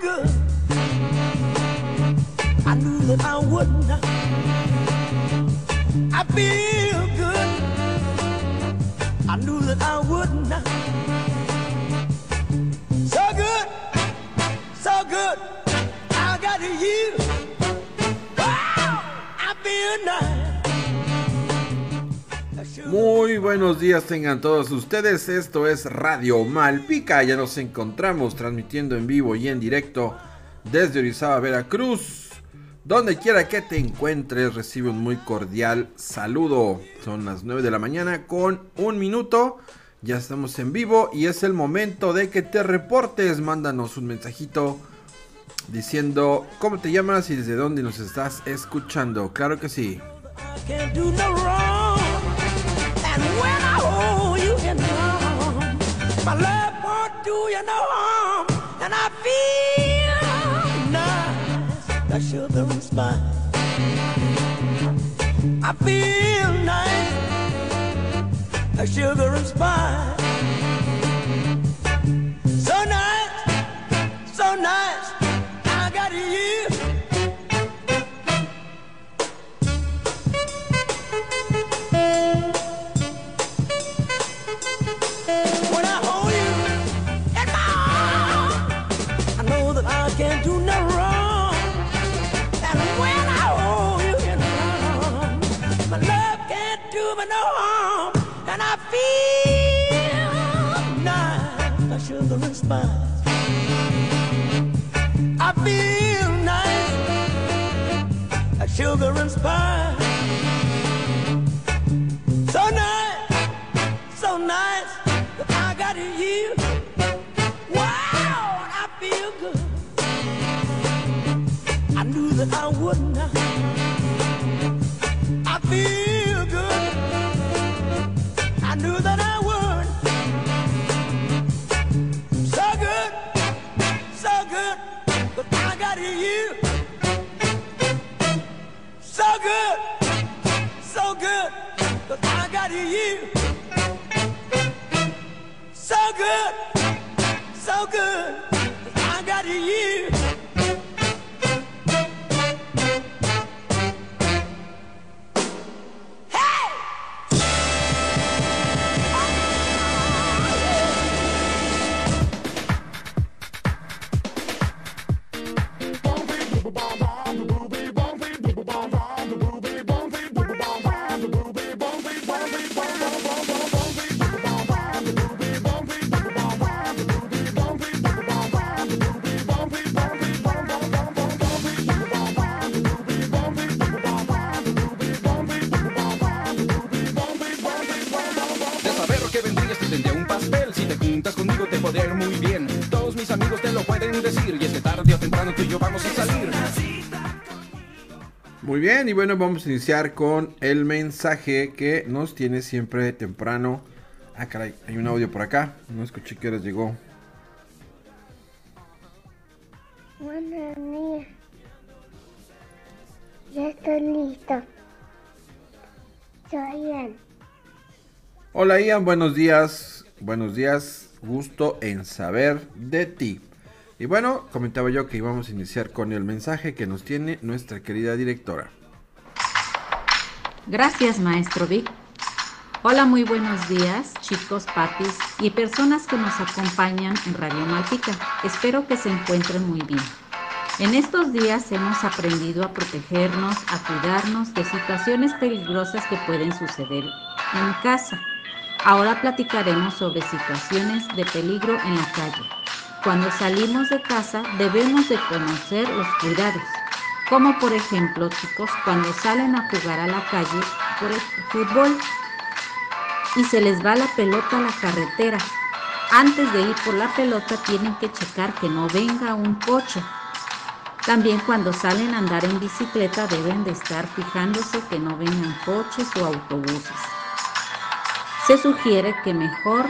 good. I knew that I would not. I feel Muy buenos días tengan todos ustedes, esto es Radio Malpica, ya nos encontramos transmitiendo en vivo y en directo desde Orizaba, Veracruz. Donde quiera que te encuentres, recibe un muy cordial saludo. Son las 9 de la mañana con un minuto. Ya estamos en vivo y es el momento de que te reportes. Mándanos un mensajito diciendo cómo te llamas y desde dónde nos estás escuchando. Claro que sí. You in my my love won't do you no harm. And I feel nice, the sugar and spice. I feel nice, the sugar and spice. Spice. I feel nice, like sugar and spice. So nice, so nice I got you. Wow, I feel good. I knew that I would not. you. Tarde o temprano tú y yo vamos a salir Muy bien, y bueno, vamos a iniciar con el mensaje que nos tiene siempre temprano. Ah, caray, hay un audio por acá. No escuché que horas llegó. Buenos días. Ya estoy listo. Soy Ian. Hola Ian, buenos días. Buenos días, gusto en saber de ti. Y bueno, comentaba yo que íbamos a iniciar con el mensaje que nos tiene nuestra querida directora. Gracias, maestro Vic. Hola, muy buenos días, chicos, papis y personas que nos acompañan en Radio Malpica. Espero que se encuentren muy bien. En estos días hemos aprendido a protegernos, a cuidarnos de situaciones peligrosas que pueden suceder en casa. Ahora platicaremos sobre situaciones de peligro en la calle. Cuando salimos de casa debemos de conocer los cuidados, como por ejemplo, chicos, cuando salen a jugar a la calle por el fútbol y se les va la pelota a la carretera. Antes de ir por la pelota tienen que checar que no venga un coche. También cuando salen a andar en bicicleta deben de estar fijándose que no vengan coches o autobuses. Se sugiere que mejor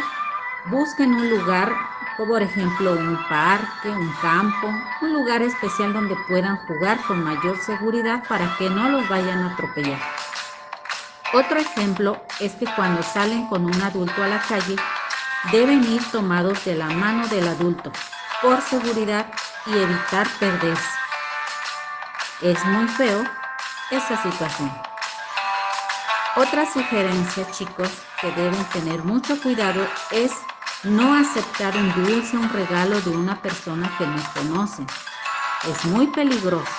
busquen un lugar, como por ejemplo un parque, un campo, un lugar especial donde puedan jugar con mayor seguridad para que no los vayan a atropellar. Otro ejemplo es que cuando salen con un adulto a la calle, deben ir tomados de la mano del adulto, por seguridad y evitar perderse. Es muy feo esa situación. Otra sugerencia, chicos, que deben tener mucho cuidado es no aceptar un dulce, un regalo de una persona que no conocen. Es muy peligroso.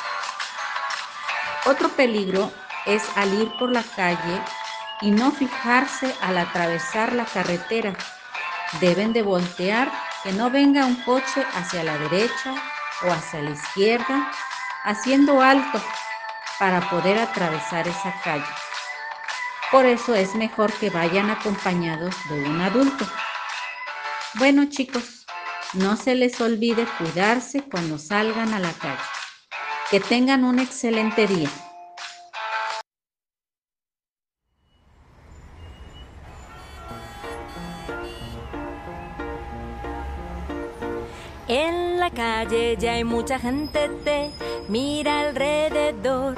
Otro peligro es al ir por la calle y no fijarse al atravesar la carretera. Deben de voltear, que no venga un coche hacia la derecha o hacia la izquierda, haciendo alto para poder atravesar esa calle. Por eso es mejor que vayan acompañados de un adulto. Bueno chicos, no se les olvide cuidarse cuando salgan a la calle. Que tengan un excelente día. En la calle ya hay mucha gente, te mira alrededor.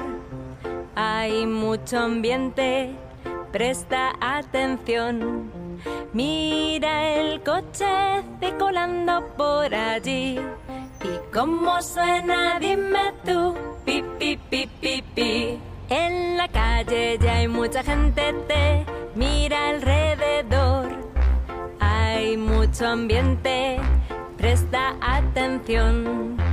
Hay mucho ambiente, presta atención. Mira el coche circulando por allí. ¿Y cómo suena? Dime tú. Pi, pi, pi, pi, pi. En la calle ya hay mucha gente, te mira alrededor. Hay mucho ambiente, presta atención.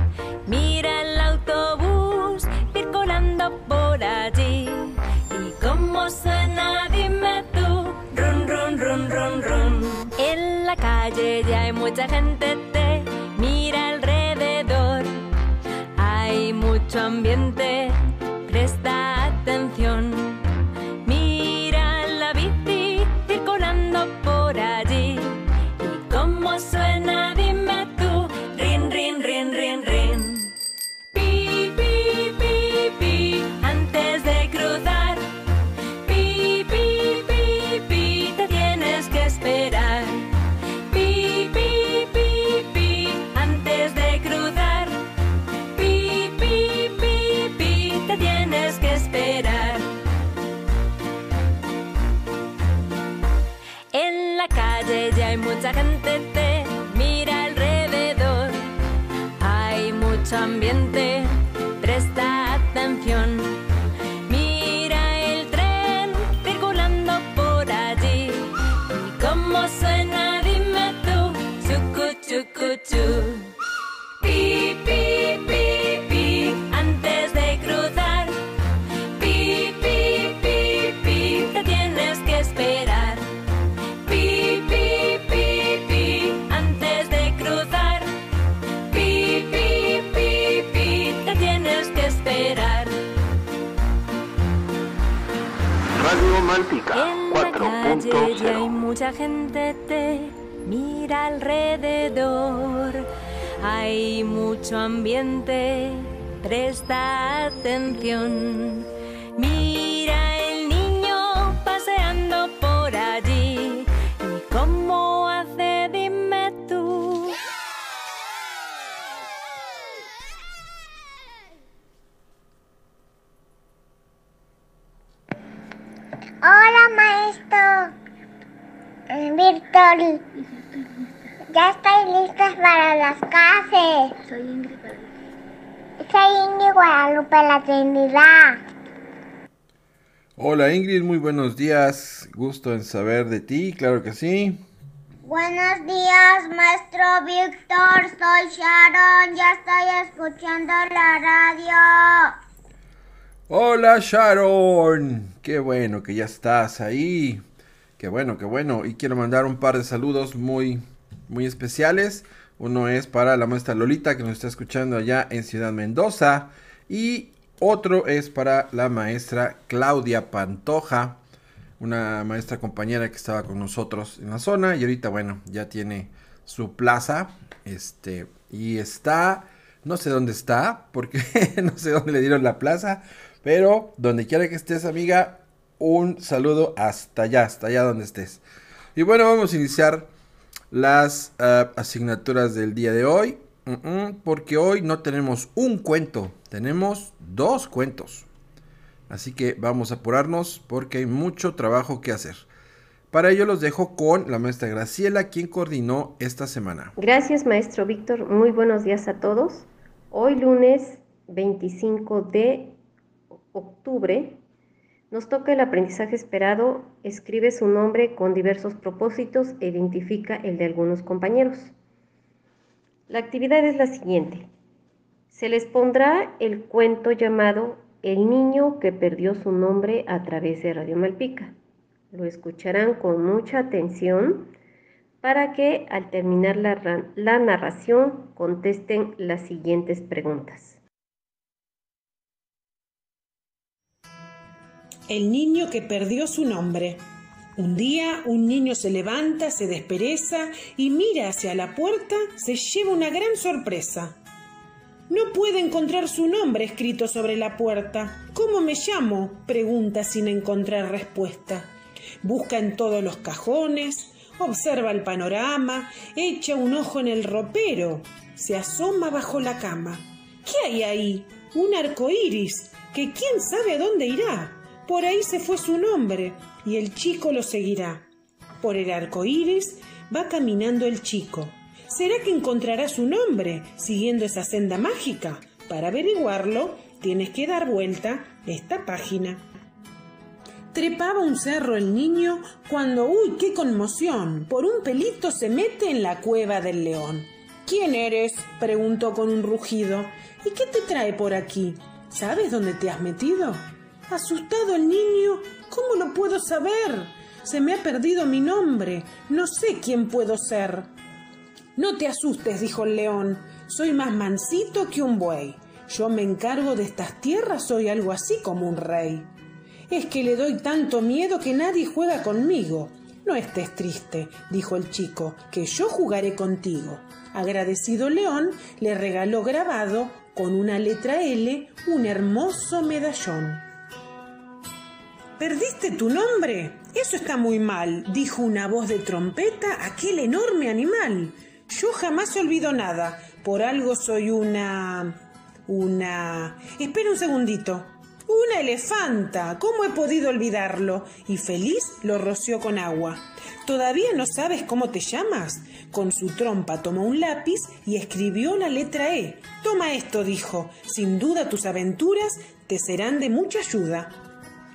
Mucha gente, Hola Ingrid, muy buenos días. Gusto en saber de ti, claro que sí. Buenos días, maestro Víctor. Soy Sharon. Ya estoy escuchando la radio. Hola Sharon, qué bueno que ya estás ahí. Qué bueno, qué bueno. Y quiero mandar un par de saludos muy, muy especiales. Uno es para la maestra Lolita que nos está escuchando allá en Ciudad Mendoza. Y otro es para la maestra Claudia Pantoja, una maestra compañera que estaba con nosotros en la zona y ahorita, bueno, ya tiene su plaza. Este, y está, no sé dónde está, porque no sé dónde le dieron la plaza, pero donde quiera que estés, amiga, un saludo hasta allá, hasta allá donde estés. Y bueno, vamos a iniciar las ah, asignaturas del día de hoy. Porque hoy no tenemos un cuento, tenemos dos cuentos. Así que vamos a apurarnos porque hay mucho trabajo que hacer. Para ello los dejo con la maestra Graciela, quien coordinó esta semana. Gracias, maestro Víctor. Muy buenos días a todos. Hoy lunes 25 de octubre nos toca el aprendizaje esperado, escribe su nombre con diversos propósitos e identifica el de algunos compañeros. La actividad es la siguiente. Se les pondrá el cuento llamado El niño que perdió su nombre a través de Radio Malpica. Lo escucharán con mucha atención para que al terminar la, la narración contesten las siguientes preguntas. El niño que perdió su nombre. Un día un niño se levanta, se despereza y mira hacia la puerta, se lleva una gran sorpresa. No puede encontrar su nombre escrito sobre la puerta. ¿Cómo me llamo? pregunta sin encontrar respuesta. Busca en todos los cajones, observa el panorama, echa un ojo en el ropero, se asoma bajo la cama. ¿Qué hay ahí? Un arco iris, que quién sabe a dónde irá. Por ahí se fue su nombre y el chico lo seguirá. Por el arco iris va caminando el chico. ¿Será que encontrará su nombre siguiendo esa senda mágica? Para averiguarlo, tienes que dar vuelta esta página. Trepaba un cerro el niño cuando, ¡uy, qué conmoción! Por un pelito se mete en la cueva del león. ¿Quién eres? preguntó con un rugido. ¿Y qué te trae por aquí? ¿Sabes dónde te has metido? Asustado el niño, ¿cómo lo puedo saber? Se me ha perdido mi nombre, no sé quién puedo ser. No te asustes, dijo el león, soy más mansito que un buey. Yo me encargo de estas tierras, soy algo así como un rey. Es que le doy tanto miedo que nadie juega conmigo. No estés triste, dijo el chico, que yo jugaré contigo. Agradecido León le regaló grabado con una letra L un hermoso medallón. ¿Perdiste tu nombre? Eso está muy mal, dijo una voz de trompeta aquel enorme animal. Yo jamás olvido nada. Por algo soy una... una... Espera un segundito. Una elefanta. ¿Cómo he podido olvidarlo? Y feliz lo roció con agua. ¿Todavía no sabes cómo te llamas? Con su trompa tomó un lápiz y escribió la letra E. Toma esto, dijo. Sin duda tus aventuras te serán de mucha ayuda.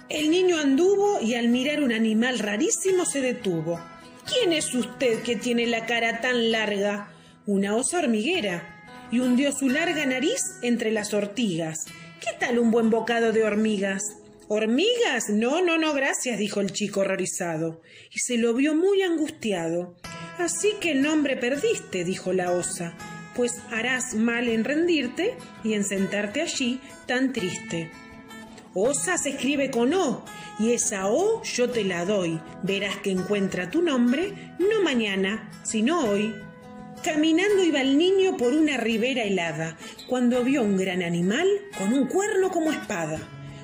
El niño anduvo y al mirar un animal rarísimo se detuvo. ¿Quién es usted que tiene la cara tan larga? Una osa hormiguera. Y hundió su larga nariz entre las ortigas. ¿Qué tal un buen bocado de hormigas? ¿Hormigas? No, no, no, gracias, dijo el chico horrorizado, y se lo vio muy angustiado. Así que el nombre perdiste, dijo la osa, pues harás mal en rendirte y en sentarte allí tan triste. Osa se escribe con O, y esa O yo te la doy. Verás que encuentra tu nombre, no mañana, sino hoy. Caminando iba el niño por una ribera helada, cuando vio un gran animal con un cuerno como espada.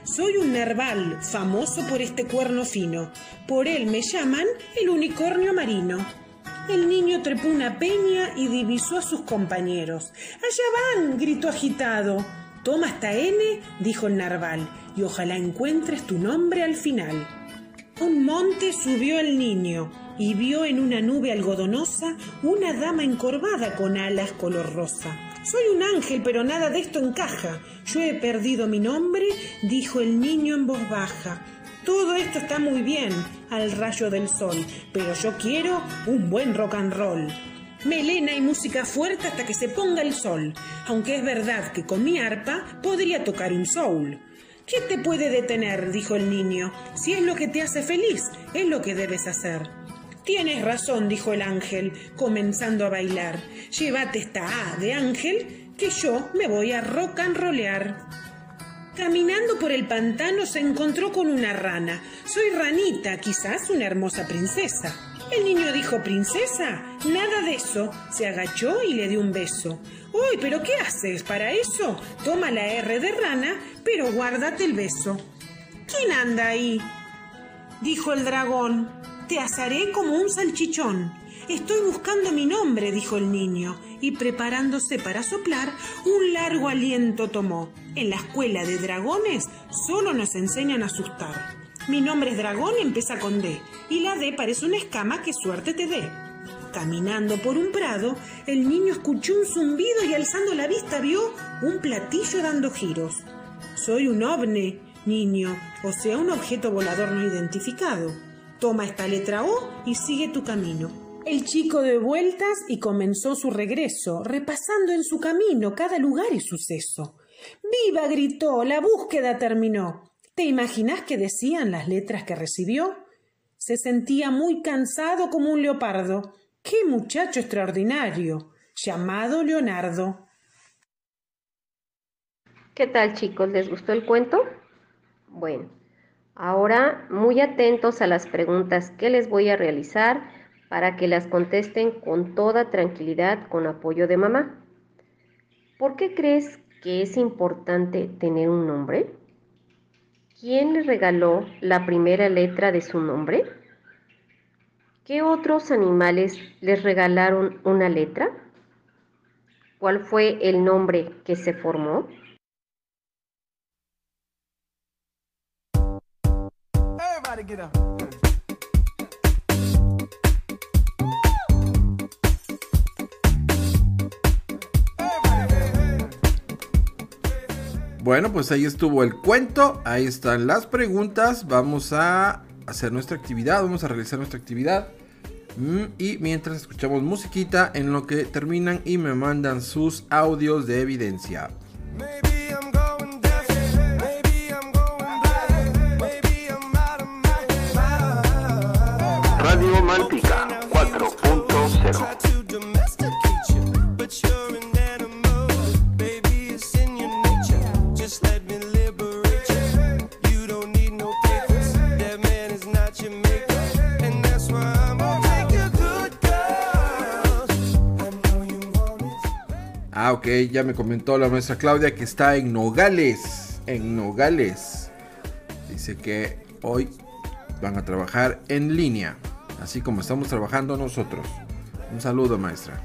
Soy un narval, famoso por este cuerno fino. Por él me llaman el unicornio marino. El niño trepó una peña y divisó a sus compañeros. Allá van, gritó agitado. Toma hasta N, dijo el narval, y ojalá encuentres tu nombre al final. Un monte subió el niño y vio en una nube algodonosa una dama encorvada con alas color rosa. Soy un ángel, pero nada de esto encaja. Yo he perdido mi nombre, dijo el niño en voz baja. Todo esto está muy bien al rayo del sol, pero yo quiero un buen rock and roll melena y música fuerte hasta que se ponga el sol, aunque es verdad que con mi arpa podría tocar un soul. ¿Qué te puede detener? dijo el niño. Si es lo que te hace feliz, es lo que debes hacer. Tienes razón, dijo el ángel, comenzando a bailar. Llévate esta A de ángel, que yo me voy a rock and rollear. Caminando por el pantano se encontró con una rana. Soy ranita, quizás una hermosa princesa. El niño dijo, princesa, nada de eso. Se agachó y le dio un beso. ¡Uy, pero qué haces para eso! Toma la R de rana, pero guárdate el beso. ¿Quién anda ahí? Dijo el dragón. Te asaré como un salchichón. Estoy buscando mi nombre, dijo el niño, y preparándose para soplar, un largo aliento tomó. En la escuela de dragones solo nos enseñan a asustar. Mi nombre es dragón, empieza con D, y la D parece una escama que suerte te dé. Caminando por un prado, el niño escuchó un zumbido y alzando la vista vio un platillo dando giros. Soy un ovni, niño, o sea, un objeto volador no identificado. Toma esta letra O y sigue tu camino. El chico de vueltas y comenzó su regreso, repasando en su camino cada lugar y suceso. ¡Viva! gritó, la búsqueda terminó. ¿Te imaginas qué decían las letras que recibió? Se sentía muy cansado como un leopardo. ¡Qué muchacho extraordinario! llamado Leonardo. ¿Qué tal chicos? ¿Les gustó el cuento? Bueno, ahora muy atentos a las preguntas que les voy a realizar para que las contesten con toda tranquilidad con apoyo de mamá. ¿Por qué crees que es importante tener un nombre? ¿Quién le regaló la primera letra de su nombre? ¿Qué otros animales les regalaron una letra? ¿Cuál fue el nombre que se formó? Bueno, pues ahí estuvo el cuento, ahí están las preguntas, vamos a hacer nuestra actividad, vamos a realizar nuestra actividad. Mm, Y mientras escuchamos musiquita en lo que terminan y me mandan sus audios de evidencia. Ya me comentó la maestra Claudia que está en Nogales. En Nogales. Dice que hoy van a trabajar en línea. Así como estamos trabajando nosotros. Un saludo, maestra.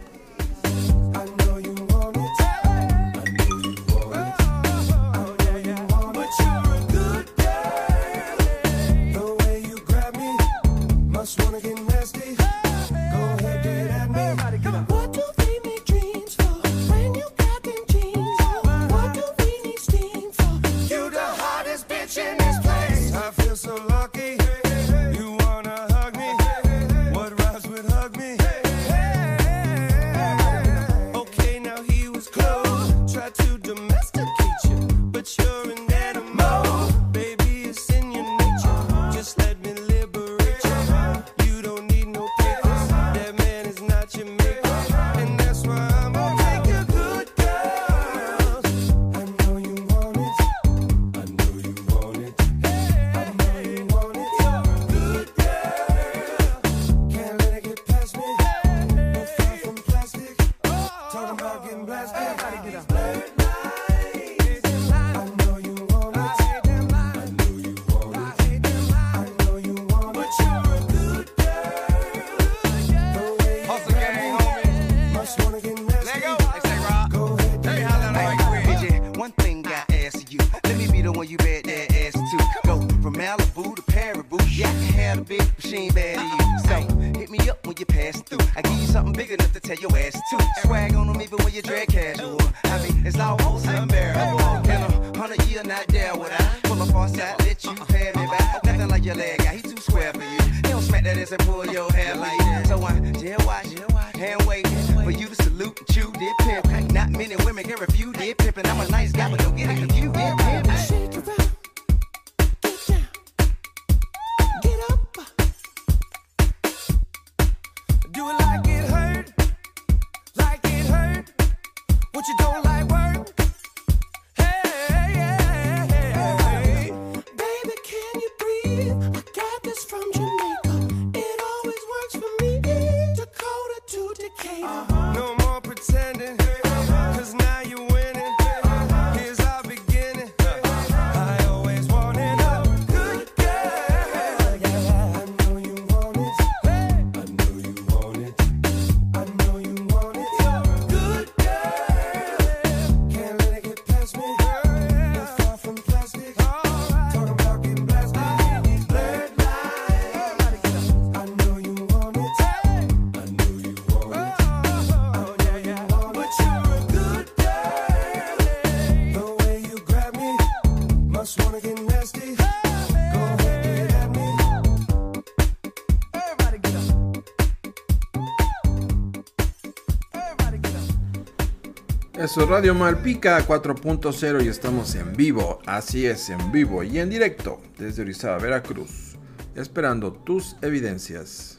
Es Radio Malpica 4.0 y estamos en vivo, así es, en vivo y en directo desde Orizaba, Veracruz, esperando tus evidencias.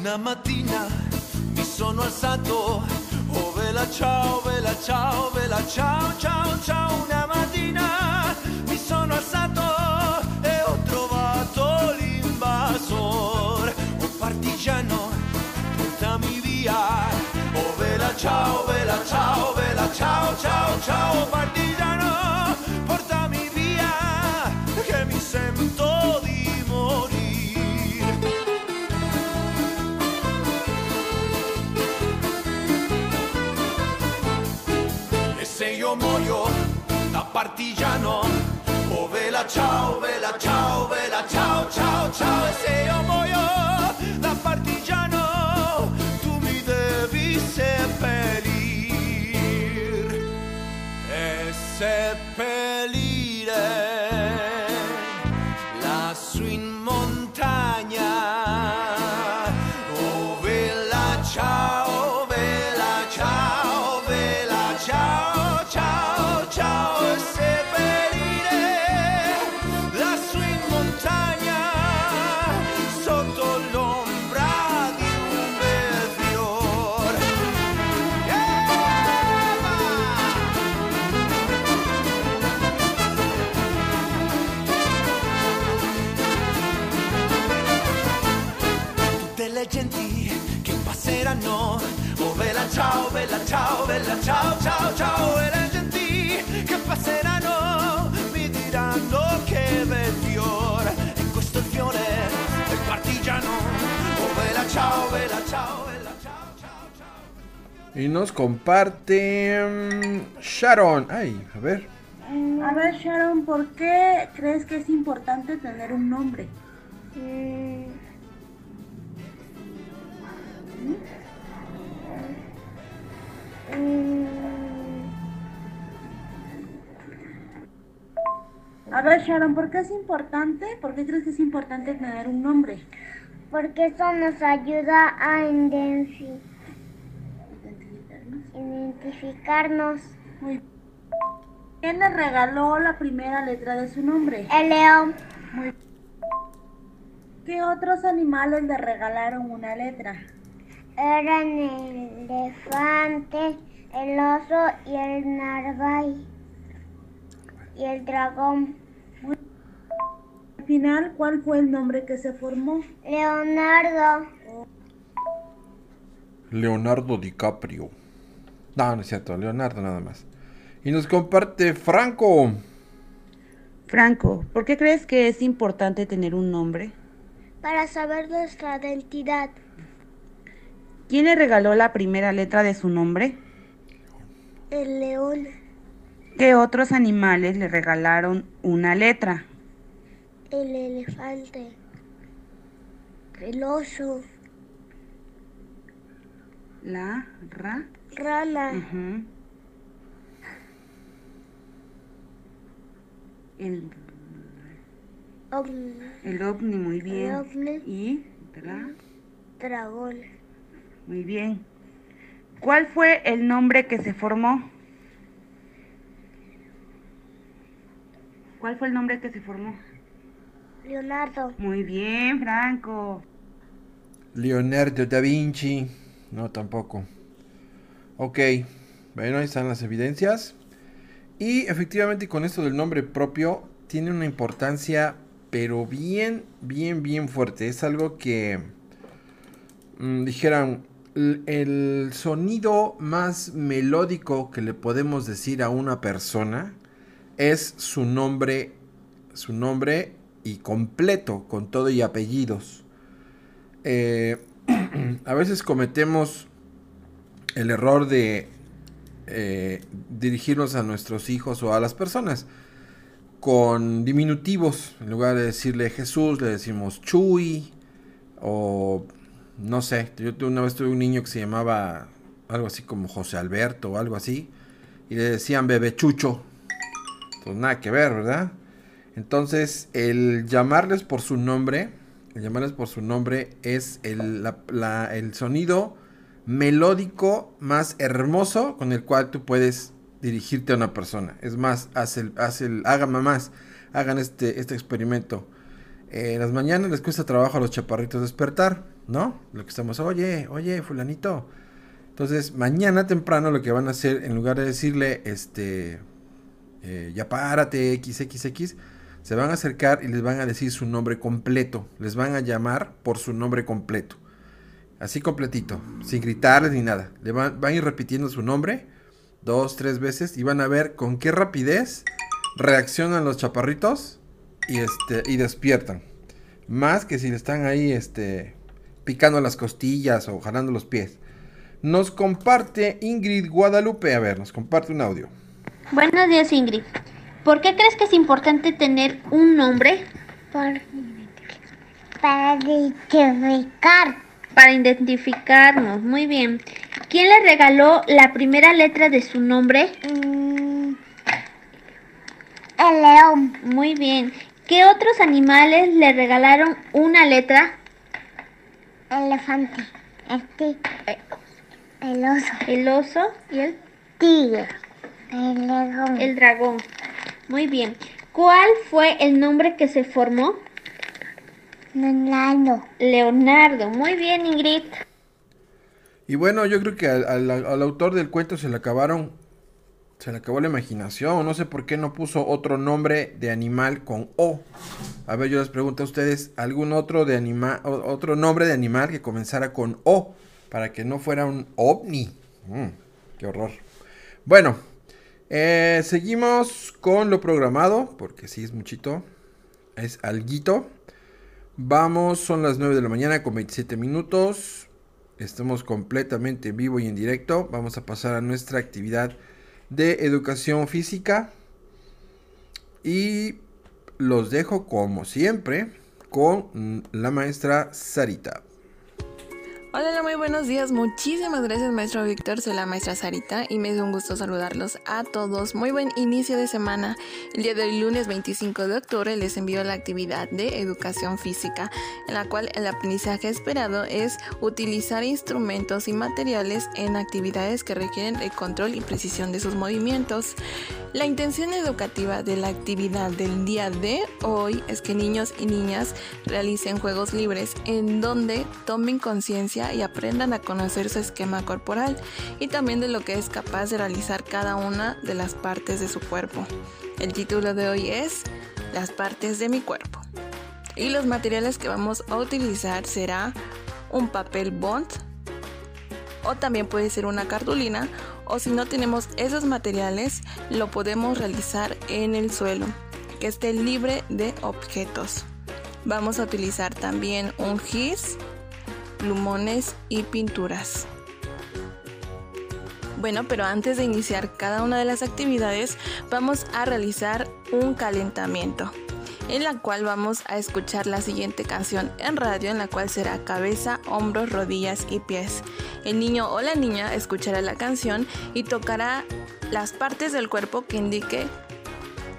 Una mattina mi sono alzato, oh vela ciao, vela ciao, vela ciao, ciao, ciao. Una mattina mi sono alzato ciao, ciao, ciao. Partigiano, portami via, che mi sento di morire. E se io muoio da partigiano, oh vela ciao, vela ciao, vela ciao, ciao, ciao. E se io muoio da partigiano, tu mi devi seppellir e passeranno, oh vela ciao, vela ciao, vela ciao, ciao, ciao, e le genti che passeranno mi diranno che bel fiore, e questo è il fiore del partigiano, oh vela ciao, vela ciao, vela ciao, ciao, ciao. Y nos comparte mm, Sharon. Ay, a ver. A ver, Sharon, ¿por qué crees que es importante tener un nombre? A ver, Sharon, ¿por qué es importante? ¿Por qué crees que es importante tener un nombre? Porque eso nos ayuda a identifi- identificarnos. Muy ¿Quién le regaló la primera letra de su nombre? El león, Muy ¿Qué otros animales le regalaron una letra? Eran el elefante, el oso y el narval. Y el dragón. Al final, ¿cuál fue el nombre que se formó? Leonardo. Leonardo DiCaprio. No, no es cierto, Leonardo nada más. Y nos comparte Franco. Franco, ¿por qué crees que es importante tener un nombre? Para saber nuestra identidad. ¿Quién le regaló la primera letra de su nombre? El león, ¿Qué otros animales le regalaron una letra? el elefante, el oso, La, ra. rana. El, ovni, el ovni, muy bien. el ovni, Y, ra, dragón. Muy bien. ¿Cuál fue el nombre que se formó? ¿Cuál fue el nombre que se formó? Leonardo, Muy bien, Franco. Leonardo da Vinci. No, tampoco. Ok. Bueno, ahí están las evidencias. Y efectivamente con esto del nombre propio tiene una importancia, pero bien, bien, bien fuerte. Es algo que, mm, dijeran, el sonido más melódico que le podemos decir a una persona es su nombre, su nombre y completo, con todo y apellidos. Eh, a veces cometemos el error de eh, dirigirnos a nuestros hijos o a las personas con diminutivos. En lugar de decirle Jesús, le decimos Chuy o no sé. Yo una vez tuve un niño que se llamaba algo así como José Alberto o algo así y le decían bebé Chucho. Pues nada que ver, ¿verdad? Entonces, el llamarles por su nombre llamarles por su nombre, es el, el sonido melódico más hermoso con el cual tú puedes dirigirte a una persona. Es más, haz el, haz el, hagan mamás, hagan este, este experimento. Eh, en las mañanas les cuesta trabajo a los chaparritos despertar, ¿no? Lo que estamos, oye, oye, fulanito. Entonces, mañana temprano lo que van a hacer, en lugar de decirle, este, eh, ya párate, XXX, se van a acercar y les van a decir su nombre completo. Les van a llamar por su nombre completo. Así completito, sin gritarles ni nada. Le van, van a ir repitiendo su nombre dos, tres veces y van a ver con qué rapidez reaccionan los chaparritos y, este, y despiertan. Más que si están ahí este, picando las costillas o jalando los pies. Nos comparte Ingrid Guadalupe. A ver, nos comparte un audio. Buenos días, Ingrid. ¿Por qué crees que es importante tener un nombre? Por- para identificar. Para identificarnos. Muy bien. ¿Quién le regaló la primera letra de su nombre? Mm, el león. Muy bien. ¿Qué otros animales le regalaron una letra? Elefante. Este. El oso. El oso y el Tigre. El león. El dragón. Muy bien. ¿Cuál fue el nombre que se formó? Leonardo. Leonardo. Muy bien, Ingrid. Y bueno, yo creo que al, al- al autor del cuento se le acabaron. Se le acabó la imaginación. No sé por qué no puso otro nombre de animal con O. A ver, yo les pregunto a ustedes: ¿algún otro, de anima, otro nombre de animal que comenzara con O? Para que no fuera un ovni. Mm, qué horror. Bueno, eh, seguimos con lo programado. Porque sí es muchito. Es alguito. Vamos, son las 9 de la mañana con 27 minutos. Estamos completamente en vivo y en directo. Vamos a pasar a nuestra actividad de educación física. Y los dejo como siempre con la maestra Sarita. Hola, muy buenos días. Muchísimas gracias, maestro Víctor. Soy la maestra Sarita y me es un gusto saludarlos a todos. Muy buen inicio de semana. El día de hoy, lunes 25 de octubre, les envío la actividad de educación física, en la cual el aprendizaje esperado es utilizar instrumentos y materiales en actividades que requieren el control y precisión de sus movimientos. La intención educativa de la actividad del día de hoy es que niños y niñas realicen juegos libres en donde tomen conciencia y aprendan a conocer su esquema corporal y también de lo que es capaz de realizar cada una de las partes de su cuerpo. El título de hoy es Las partes de mi cuerpo. Y los materiales que vamos a utilizar será un papel bond o también puede ser una cartulina o si no tenemos esos materiales lo podemos realizar en el suelo que esté libre de objetos. Vamos a utilizar también un gis, plumones y pinturas. Bueno, pero antes de iniciar cada una de las actividades vamos a realizar un calentamiento en la cual vamos a escuchar la siguiente canción en radio, en la cual será cabeza, hombros, rodillas y pies. El niño o la niña escuchará la canción y tocará las partes del cuerpo que indique,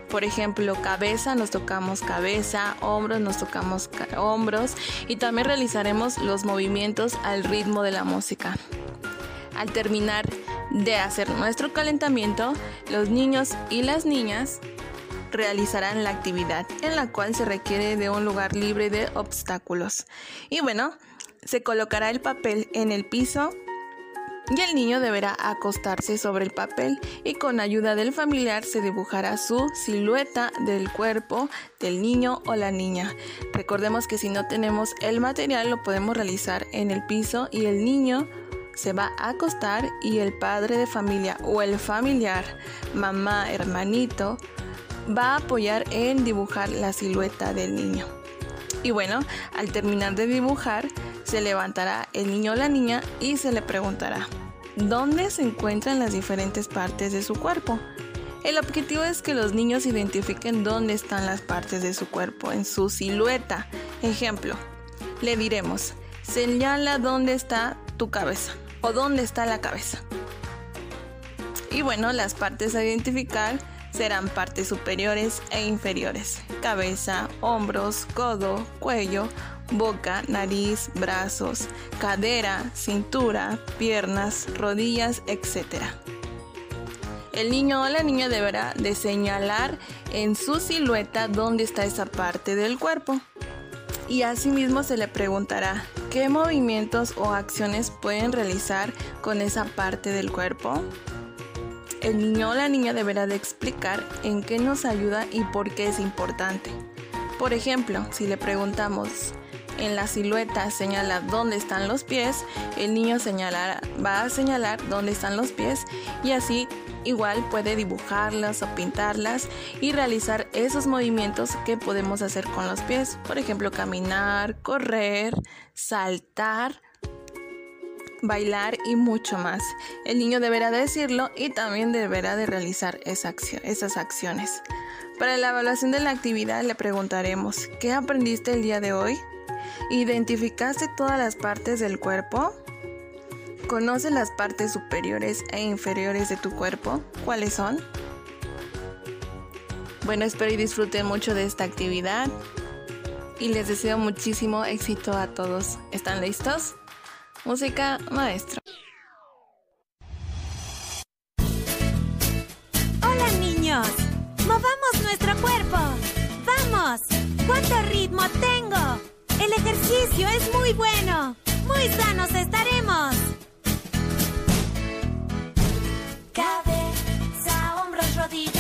por ejemplo, cabeza, nos tocamos cabeza, hombros, nos tocamos ca- hombros y también realizaremos los movimientos al ritmo de la música. Al terminar de hacer nuestro calentamiento, los niños y las niñas realizarán la actividad en la cual se requiere de un lugar libre de obstáculos. Y bueno, se colocará el papel en el piso y el niño deberá acostarse sobre el papel y con ayuda del familiar se dibujará su silueta del cuerpo del niño o la niña. Recordemos que si no tenemos el material lo podemos realizar en el piso y el niño se va a acostar y el padre de familia o el familiar, mamá, hermanito, va a apoyar en dibujar la silueta del niño. Y bueno, al terminar de dibujar, se levantará el niño o la niña y se le preguntará, ¿dónde se encuentran las diferentes partes de su cuerpo? El objetivo es que los niños identifiquen dónde están las partes de su cuerpo en su silueta. Ejemplo, le diremos, señala dónde está tu cabeza o dónde está la cabeza. Y bueno, las partes a identificar serán partes superiores e inferiores, cabeza, hombros, codo, cuello, boca, nariz, brazos, cadera, cintura, piernas, rodillas, etc. El niño o la niña deberá de señalar en su silueta dónde está esa parte del cuerpo. Y asimismo se le preguntará qué movimientos o acciones pueden realizar con esa parte del cuerpo el niño o la niña deberá de explicar en qué nos ayuda y por qué es importante. Por ejemplo, si le preguntamos en la silueta señala dónde están los pies, el niño va a señalar dónde están los pies y así igual puede dibujarlas o pintarlas y realizar esos movimientos que podemos hacer con los pies. Por ejemplo, caminar, correr, saltar bailar y mucho más. El niño deberá decirlo y también deberá de realizar esas acciones. Para la evaluación de la actividad le preguntaremos, ¿qué aprendiste el día de hoy? ¿Identificaste todas las partes del cuerpo? ¿Conoces las partes superiores e inferiores de tu cuerpo? ¿Cuáles son? Bueno, espero y disfruten mucho de esta actividad y les deseo muchísimo éxito a todos. ¿Están listos? Música maestro. Hola niños, movamos nuestro cuerpo. Vamos, ¿cuánto ritmo tengo? El ejercicio es muy bueno. Muy sanos estaremos. Cabeza, hombros, rodillas,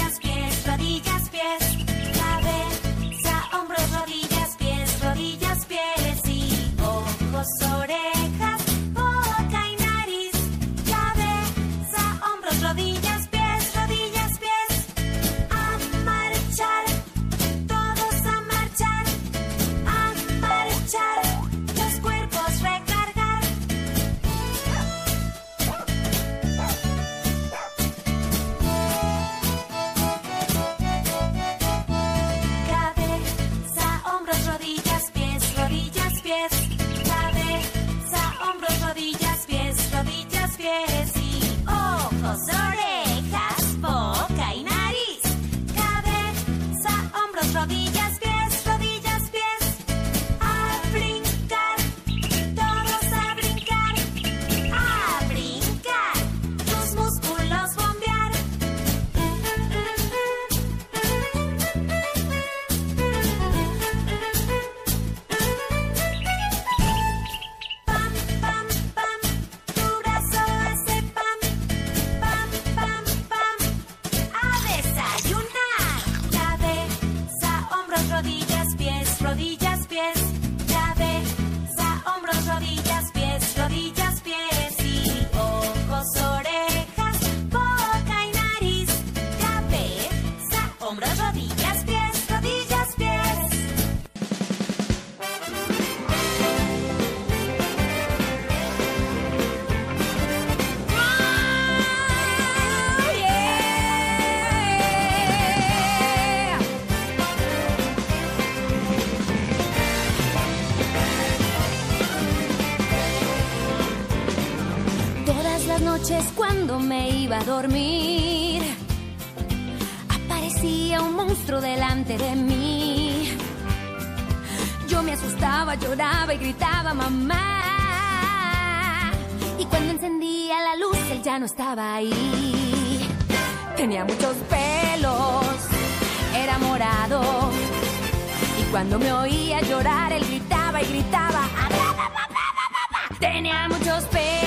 cuando me iba a dormir, aparecía un monstruo delante de mí. Yo me asustaba, lloraba y gritaba mamá. Y cuando encendía la luz, él ya no estaba ahí. Tenía muchos pelos, era morado. Y cuando me oía llorar, él gritaba y gritaba. Tenía muchos pelos,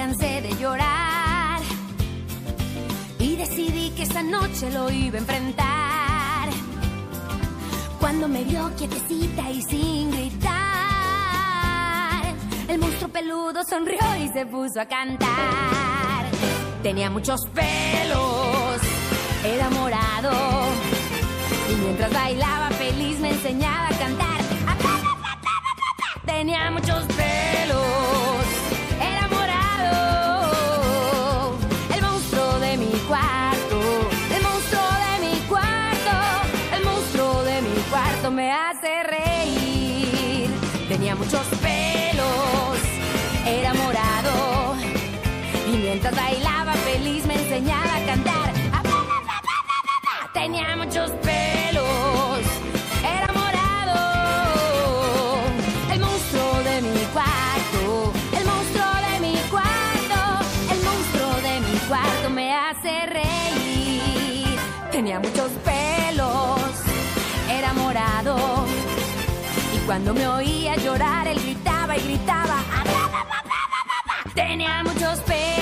cansé de llorar y decidí que esa noche lo iba a enfrentar. Cuando me vio quietecita y sin gritar, el monstruo peludo sonrió y se puso a cantar. Tenía muchos pelos, era morado. Y mientras bailaba feliz me enseñaba a cantar. Tenía muchos pelos, enseñaba a cantar. Tenía muchos pelos, era morado. El monstruo de mi cuarto, el monstruo de mi cuarto, el monstruo de mi cuarto me hace reír. Tenía muchos pelos, era morado. Y cuando me oía llorar, él gritaba y gritaba. Tenía muchos pelos,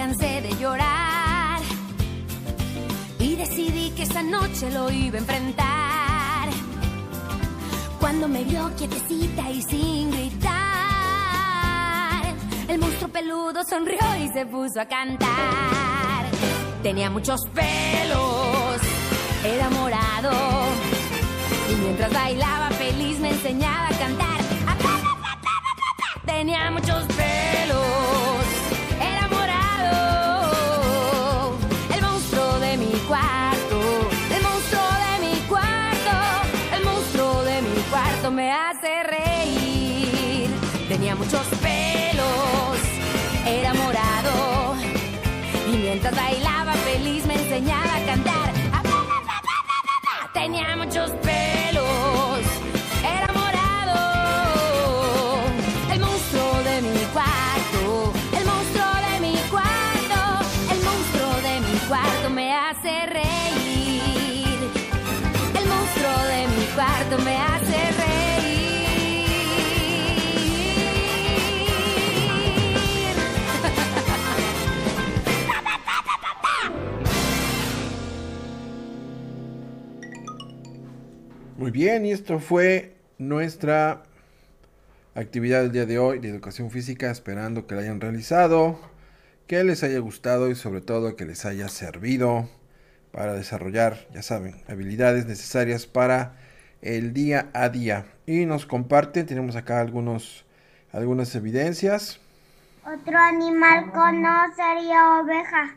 cansé de llorar y decidí que esa noche lo iba a enfrentar. Cuando me vio quietecita y sin gritar, el monstruo peludo sonrió y se puso a cantar. Tenía muchos pelos, era morado. Y mientras bailaba feliz me enseñaba a cantar. Tenía muchos pelos, Muy bien, y esto fue nuestra actividad del día de hoy de educación física, esperando que la hayan realizado, que les haya gustado y sobre todo que les haya servido para desarrollar, ya saben, habilidades necesarias para el día a día. Y nos comparten, tenemos acá algunos, algunas evidencias. Otro animal con no sería oveja.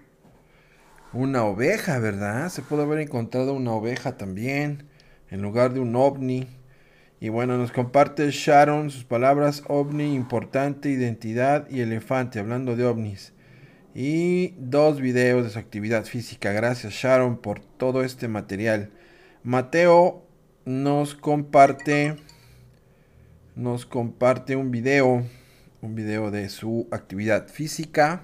Una oveja, ¿verdad? Se puede haber encontrado una oveja también en lugar de un ovni. Y bueno, nos comparte Sharon sus palabras ovni, importante, identidad y elefante, hablando de ovnis. Y dos videos de su actividad física. Gracias Sharon por todo este material. Mateo nos comparte nos comparte un video, un video de su actividad física.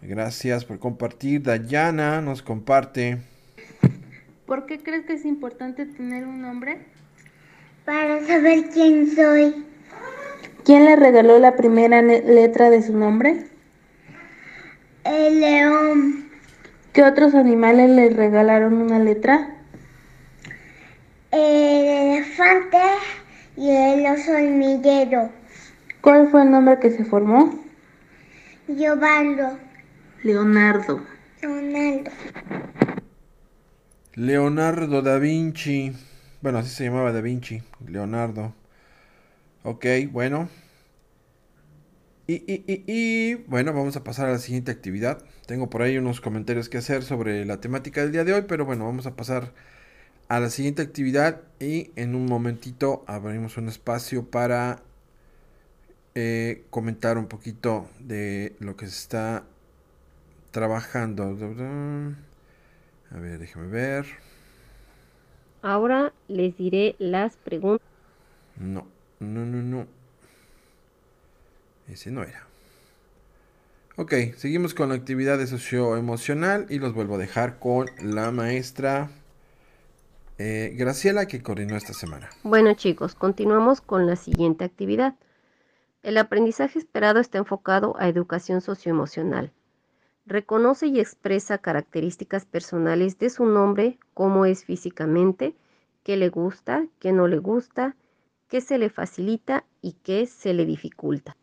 Gracias por compartir. Dayana nos comparte ¿Por qué crees que es importante tener un nombre? Para saber quién soy. ¿Quién le regaló la primera letra de su nombre? El león. ¿Qué otros animales le regalaron una letra? El elefante y el oso hormiguero. ¿Cuál fue el nombre que se formó? Giovanni. Leonardo. Ronaldo. Leonardo da Vinci. Bueno, así se llamaba da Vinci. Leonardo. Ok, bueno. Y, y, y, y, bueno, vamos a pasar a la siguiente actividad. Tengo por ahí unos comentarios que hacer sobre la temática del día de hoy, pero bueno, vamos a pasar a la siguiente actividad y en un momentito abrimos un espacio para eh, comentar un poquito de lo que se está trabajando. A ver, déjame ver. Ahora les diré las preguntas. No, no, no, no. Ese no era. Ok, seguimos con la actividad de socioemocional y los vuelvo a dejar con la maestra eh, Graciela que coordinó esta semana. Bueno chicos, continuamos con la siguiente actividad. El aprendizaje esperado está enfocado a educación socioemocional. Reconoce y expresa características personales de su nombre, cómo es físicamente, qué le gusta, qué no le gusta, qué se le facilita y qué se le dificulta.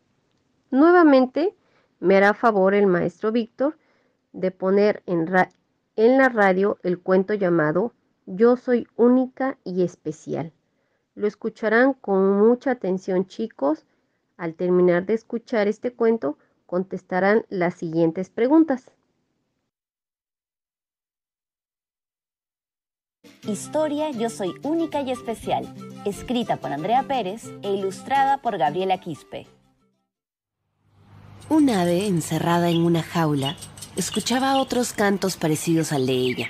Nuevamente, me hará favor el maestro Víctor de poner en, en la radio el cuento llamado Yo soy única y especial. Lo escucharán con mucha atención chicos. Al terminar de escuchar este cuento, contestarán las siguientes preguntas. Historia Yo Soy Única y Especial, escrita por Andrea Pérez e ilustrada por Gabriela Quispe. Un ave encerrada en una jaula escuchaba otros cantos parecidos al de ella.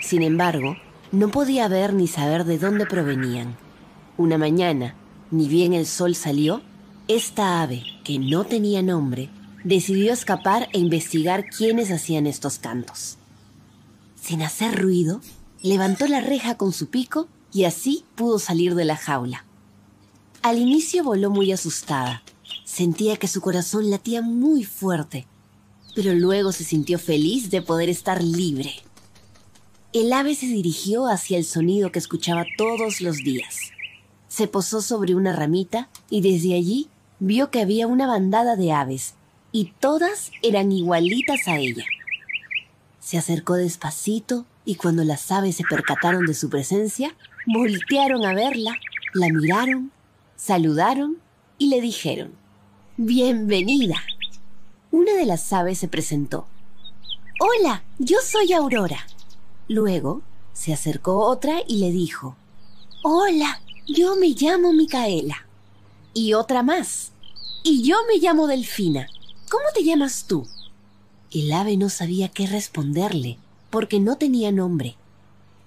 Sin embargo, no podía ver ni saber de dónde provenían. Una mañana, ni bien el sol salió, esta ave, que no tenía nombre, decidió escapar e investigar quiénes hacían estos cantos. Sin hacer ruido, levantó la reja con su pico y así pudo salir de la jaula. Al inicio voló muy asustada, Sentía que su corazón latía muy fuerte, pero luego se sintió feliz de poder estar libre. El ave se dirigió hacia el sonido que escuchaba todos los días. Se posó sobre una ramita y desde allí vio que había una bandada de aves y todas eran igualitas a ella. Se acercó despacito y cuando las aves se percataron de su presencia, voltearon a verla, la miraron, saludaron y le dijeron, Bienvenida. Una de las aves se presentó. Hola, yo soy Aurora. Luego se acercó otra y le dijo, Hola, yo me llamo Micaela. Y otra más. Y yo me llamo Delfina. ¿Cómo te llamas tú? El ave no sabía qué responderle, porque no tenía nombre.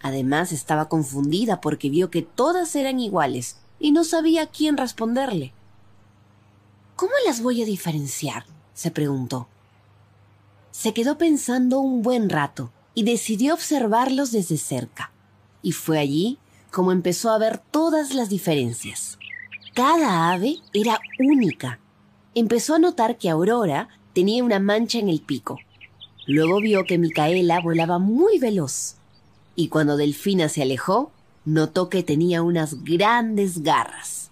Además estaba confundida porque vio que todas eran iguales y no sabía quién responderle. ¿Cómo las voy a diferenciar? se preguntó. Se quedó pensando un buen rato y decidió observarlos desde cerca. Y fue allí como empezó a ver todas las diferencias. Cada ave era única. Empezó a notar que Aurora tenía una mancha en el pico. Luego vio que Micaela volaba muy veloz. Y cuando Delfina se alejó, notó que tenía unas grandes garras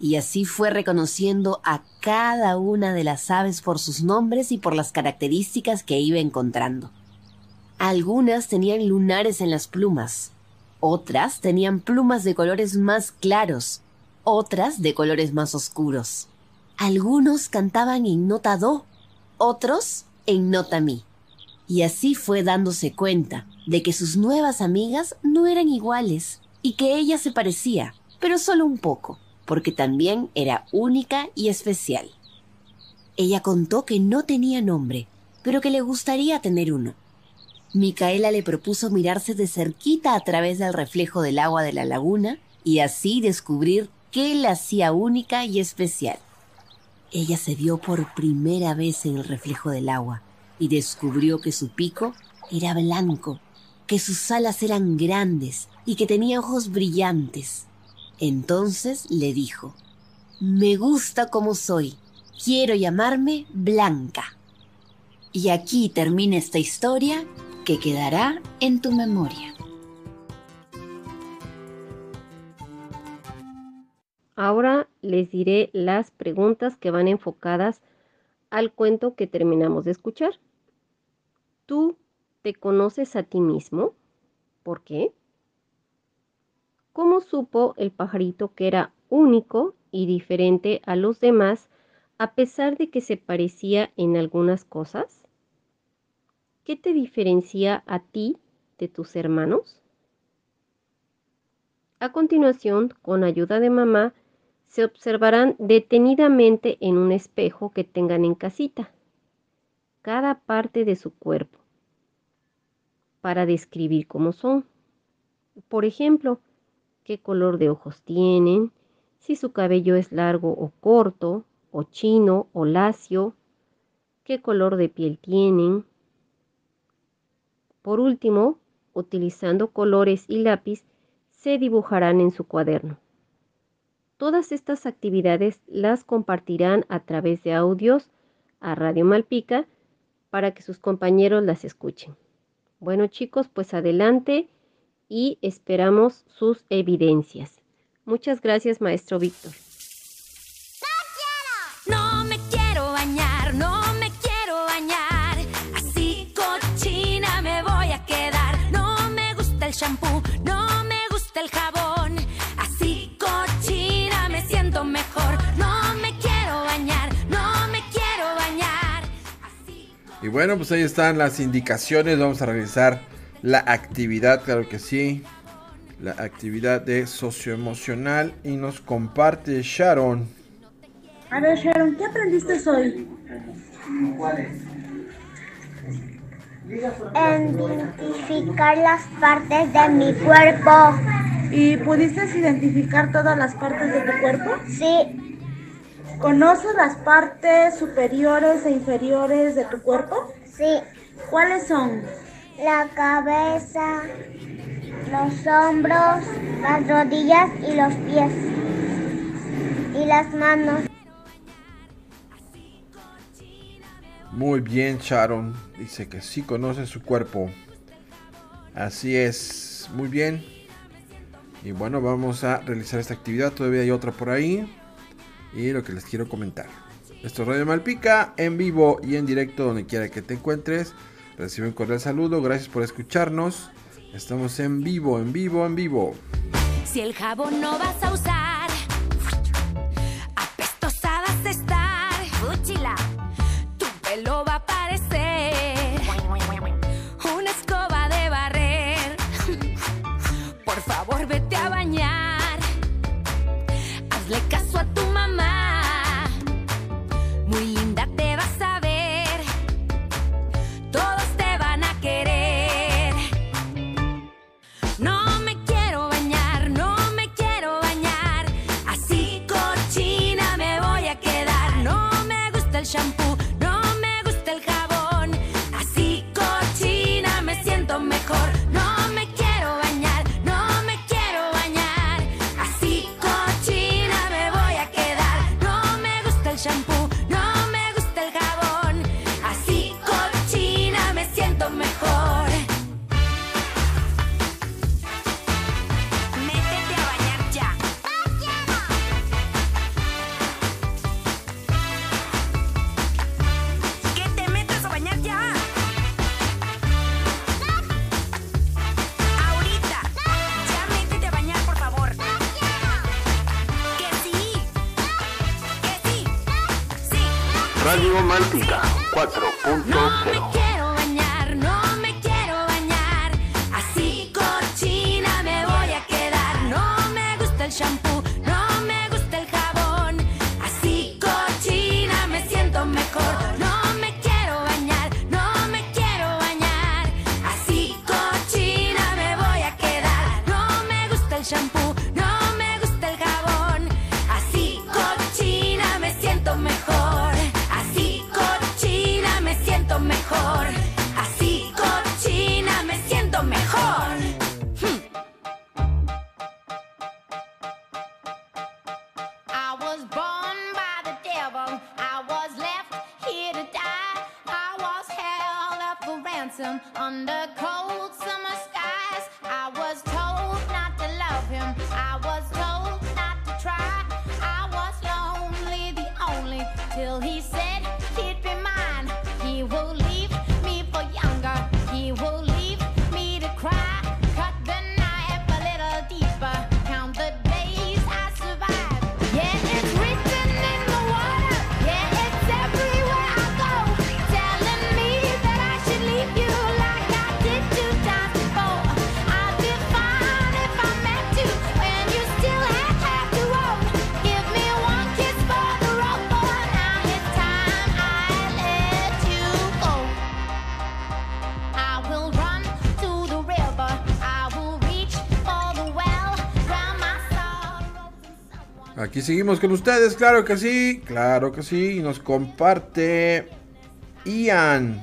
y así fue reconociendo a cada una de las aves por sus nombres y por las características que iba encontrando. Algunas tenían lunares en las plumas, otras tenían plumas de colores más claros, otras de colores más oscuros. Algunos cantaban en nota do, otros en nota mi. Y así fue dándose cuenta de que sus nuevas amigas no eran iguales y que ella se parecía, pero solo un poco porque también era única y especial. Ella contó que no tenía nombre, pero que le gustaría tener uno. Micaela le propuso mirarse de cerquita a través del reflejo del agua de la laguna y así descubrir qué la hacía única y especial. Ella se vio por primera vez en el reflejo del agua y descubrió que su pico era blanco, que sus alas eran grandes y que tenía ojos brillantes. Entonces le dijo, Me gusta como soy, quiero llamarme Blanca. Y aquí termina esta historia que quedará en tu memoria. Ahora les diré las preguntas que van enfocadas al cuento que terminamos de escuchar. ¿Tú te conoces a ti mismo? ¿Por qué? ¿Cómo supo el pajarito que era único y diferente a los demás a pesar de que se parecía en algunas cosas? ¿Qué te diferencia a ti de tus hermanos? A continuación, con ayuda de mamá, se observarán detenidamente en un espejo que tengan en casita cada parte de su cuerpo para describir cómo son. Por ejemplo, qué color de ojos tienen, si su cabello es largo o corto, o chino o lacio, qué color de piel tienen. Por último, utilizando colores y lápiz, se dibujarán en su cuaderno. Todas estas actividades las compartirán a través de audios a Radio Malpica para que sus compañeros las escuchen. Bueno chicos, pues adelante y esperamos sus evidencias. Muchas gracias, maestro Víctor. Shampoo, no me gusta el jabón. Y bueno, pues ahí están las indicaciones. Vamos a realizar la actividad, claro que sí. La actividad de socioemocional y nos comparte Sharon. A ver, Sharon, ¿qué aprendiste hoy? Identificar las partes de mi cuerpo. ¿Y pudiste identificar todas las partes de tu cuerpo? Sí. ¿Conoces las partes superiores e inferiores de tu cuerpo? Sí. ¿Cuáles son? La cabeza, los hombros, las rodillas y los pies. Y las manos. Muy bien, Sharon. Dice que sí conoce su cuerpo. Así es. Muy bien. Y bueno, vamos a realizar esta actividad. Todavía hay otra por ahí. Y lo que les quiero comentar. Esto es Radio Malpica, en vivo y en directo, donde quiera que te encuentres. Recibe un cordial saludo. Gracias por escucharnos. Estamos en vivo, en vivo, en vivo. Si el jabón no vas a usar, apestosa vas a estar. Ransom under cold summer skies. I was told not to love him. I was told not to try. I was lonely, the only, till he said he'd be mine. He will Aquí seguimos con ustedes, claro que sí, claro que sí. Y nos comparte Ian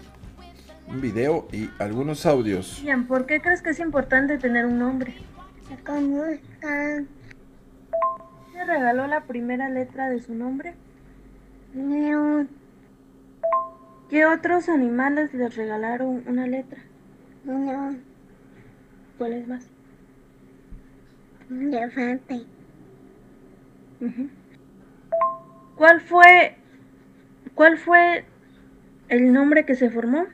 un video y algunos audios. Ian, ¿por qué crees que es importante tener un nombre? Se conozcan. ¿Le regaló la primera letra de su nombre? León. ¿Qué otros animales les regalaron una letra? León. ¿Cuál es más? Un ¿Cuál fue cuál fue el nombre que se formó?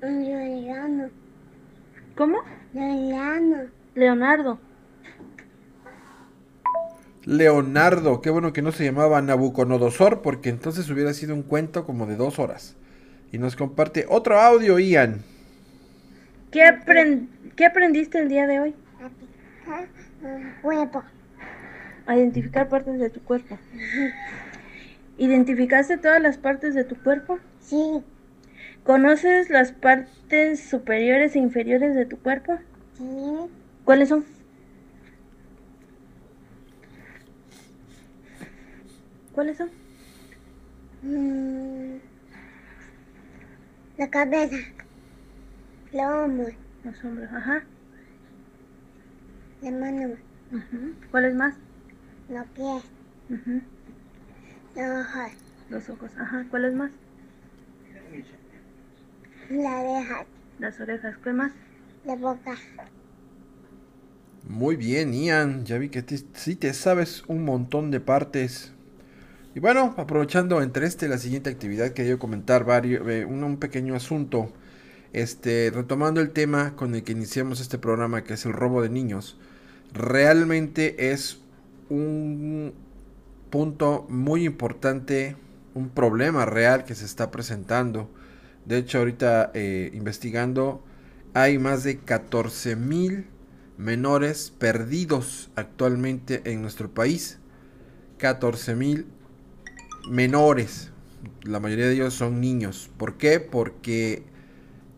León. ¿Cómo? León. Leonardo. Leonardo, qué bueno que no se llamaba Nabucodonosor, porque entonces hubiera sido un cuento como de dos horas. Y nos comparte otro audio, Ian. ¿Qué, ¿Qué aprendiste el día de hoy? Un huevo. A identificar partes de tu cuerpo. ¿Identificaste todas las partes de tu cuerpo? Sí. ¿Conoces las partes superiores e inferiores de tu cuerpo? Sí. ¿Cuáles son? ¿Cuáles son? Mm, La cabeza. Lomo. Los hombros, ajá. La mano. ¿Cuáles más? Los pies. Los ojos. Los ojos, ajá. ¿Cuáles más? La oreja. Las orejas, ¿qué más? La boca. Muy bien, Ian. Ya vi que te- sí te sabes un montón de partes. Y bueno, aprovechando entre este y la siguiente actividad, quería comentar varios, eh, un, un pequeño asunto. Este, retomando el tema con el que iniciamos este programa, que es el robo de niños. Realmente es un punto muy importante, un problema real que se está presentando. De hecho, ahorita eh, investigando, hay más de 14 mil menores perdidos actualmente en nuestro país. 14 mil menores. La mayoría de ellos son niños. ¿Por qué? Porque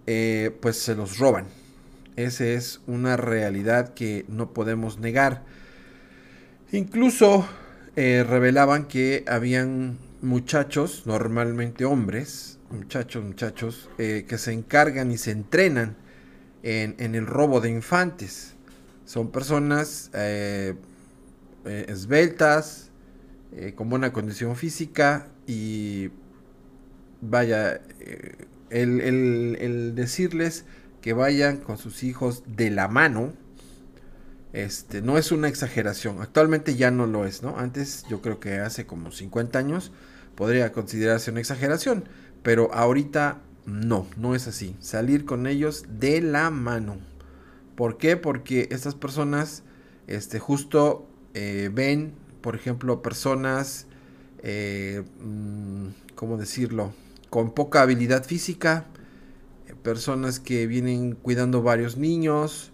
eh, pues se los roban. Esa es una realidad que no podemos negar. Incluso eh, revelaban que habían muchachos, normalmente hombres, muchachos, muchachos, eh, que se encargan y se entrenan en, el robo de infantes. Son personas eh, esbeltas, con buena condición física y vaya, el decirles que vayan con sus hijos de la mano, este, no es una exageración. Actualmente ya no lo es, ¿no? Antes, yo creo que hace como 50 años, podría considerarse una exageración. Pero ahorita no, no es así. Salir con ellos de la mano. ¿Por qué? Porque estas personas, este, justo eh, ven, por ejemplo, personas, eh, mm, ¿cómo decirlo? Con poca habilidad física, eh, personas que vienen cuidando varios niños,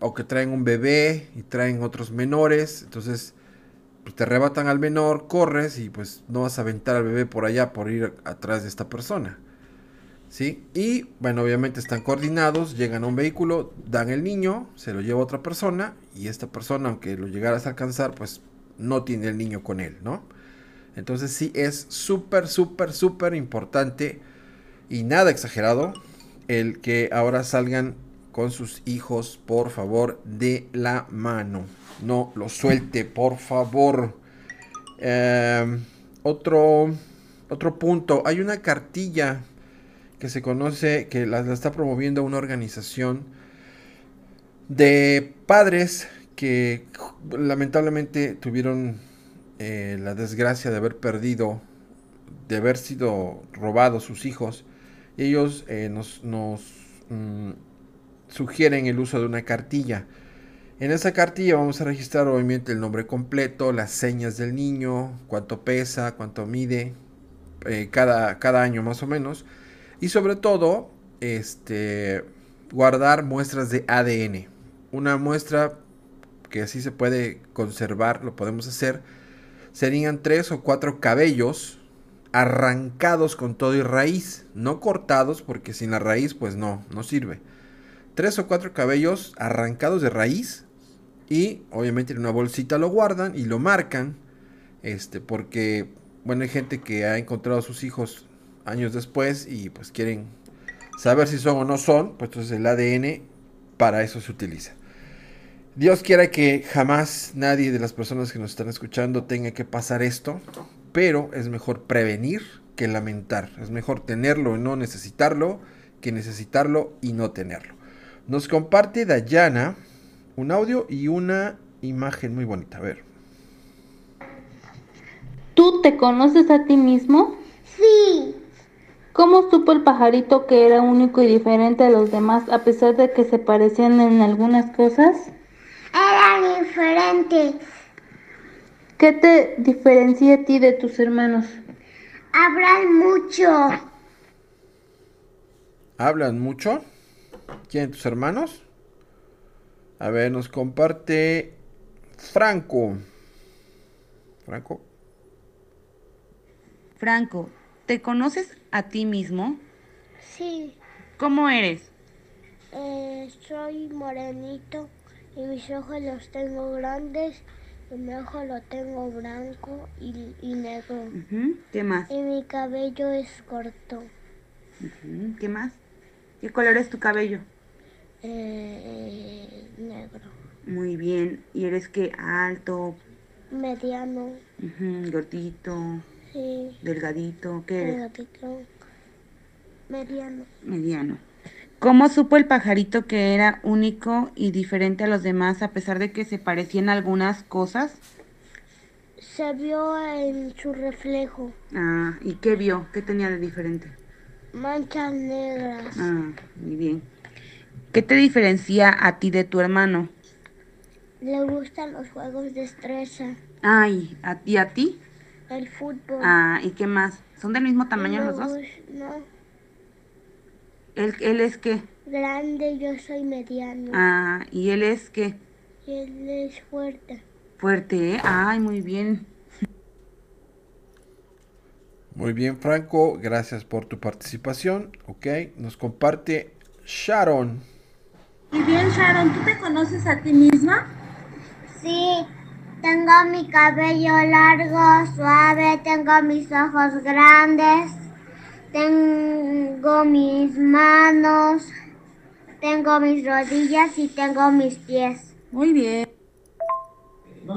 o que traen un bebé y traen otros menores, entonces pues, te arrebatan al menor, corres y pues no vas a aventar al bebé por allá por ir atrás de esta persona. ¿Sí? Y bueno, obviamente están coordinados, llegan a un vehículo, dan el niño, se lo lleva otra persona y esta persona, aunque lo llegaras a alcanzar, pues no tiene el niño con él, ¿no? Entonces sí es súper, súper, súper importante y nada exagerado el que ahora salgan con sus hijos, por favor, de la mano. No lo suelte, por favor. Eh, otro, otro punto. Hay una cartilla que se conoce, que la, está promoviendo una organización de padres que lamentablemente tuvieron eh, la desgracia de haber perdido, de haber sido robados sus hijos. Ellos eh, nos, nos mm, sugieren el uso de una cartilla. En esa cartilla vamos a registrar obviamente el nombre completo, las señas del niño, cuánto pesa, cuánto mide, eh, cada, cada año más o menos. Y sobre todo, este, guardar muestras de ADN. Una muestra que así se puede conservar, lo podemos hacer, serían tres o cuatro cabellos arrancados con todo y raíz, no cortados porque sin la raíz pues no, no sirve. Tres o cuatro cabellos arrancados de raíz y obviamente en una bolsita lo guardan y lo marcan. Este, porque, bueno, hay gente que ha encontrado a sus hijos años después y pues quieren saber si son o no son. Pues entonces el ADN para eso se utiliza. Dios quiera que jamás nadie de las personas que nos están escuchando tenga que pasar esto, pero es mejor prevenir que lamentar. Es mejor tenerlo y no necesitarlo que necesitarlo y no tenerlo. Nos comparte Dayana un audio y una imagen muy bonita. A ver. ¿Tú te conoces a ti mismo? Sí. ¿Cómo supo el pajarito que era único y diferente a los demás a pesar de que se parecían en algunas cosas? Era diferente. ¿Qué te diferencia a ti de tus hermanos? Hablan mucho. ¿Hablan mucho? ¿Quién tus hermanos? A ver, nos comparte Franco. Franco. Franco, ¿te conoces a ti mismo? Sí. ¿Cómo eres? Eh, soy morenito y mis ojos los tengo grandes y mi ojo lo tengo blanco y, y negro. ¿Qué más? Y mi cabello es corto. ¿Qué más? ¿Qué color es tu cabello? Eh, negro. Muy bien. ¿Y eres qué? Alto, Mediano. ujú, gordito, Sí. delgadito, ¿qué eres? Delgadito. Mediano. Mediano. ¿Cómo supo el pajarito que era único y diferente a los demás a pesar de que se parecían algunas cosas? Se vio en su reflejo. Ah, ¿y qué vio? ¿Qué tenía de diferente? Manchas negras. Ah, muy bien. ¿Qué te diferencia a ti de tu hermano? Le gustan los juegos de destreza. Ay, ¿a, ¿y a ti? El fútbol. Ah, ¿y qué más? ¿Son del mismo tamaño los dos? No. ¿Él, él es qué? Grande, yo soy mediano. Ah, ¿y él es qué? Y él es fuerte. Fuerte, ¿eh? Ay, muy bien. Muy bien, Franco. Gracias por tu participación. Ok. Nos comparte Sharon. Y bien, Sharon, ¿tú te conoces a ti misma? Sí, tengo mi cabello largo, suave, tengo mis ojos grandes, tengo mis manos, tengo mis rodillas y tengo mis pies. Muy bien.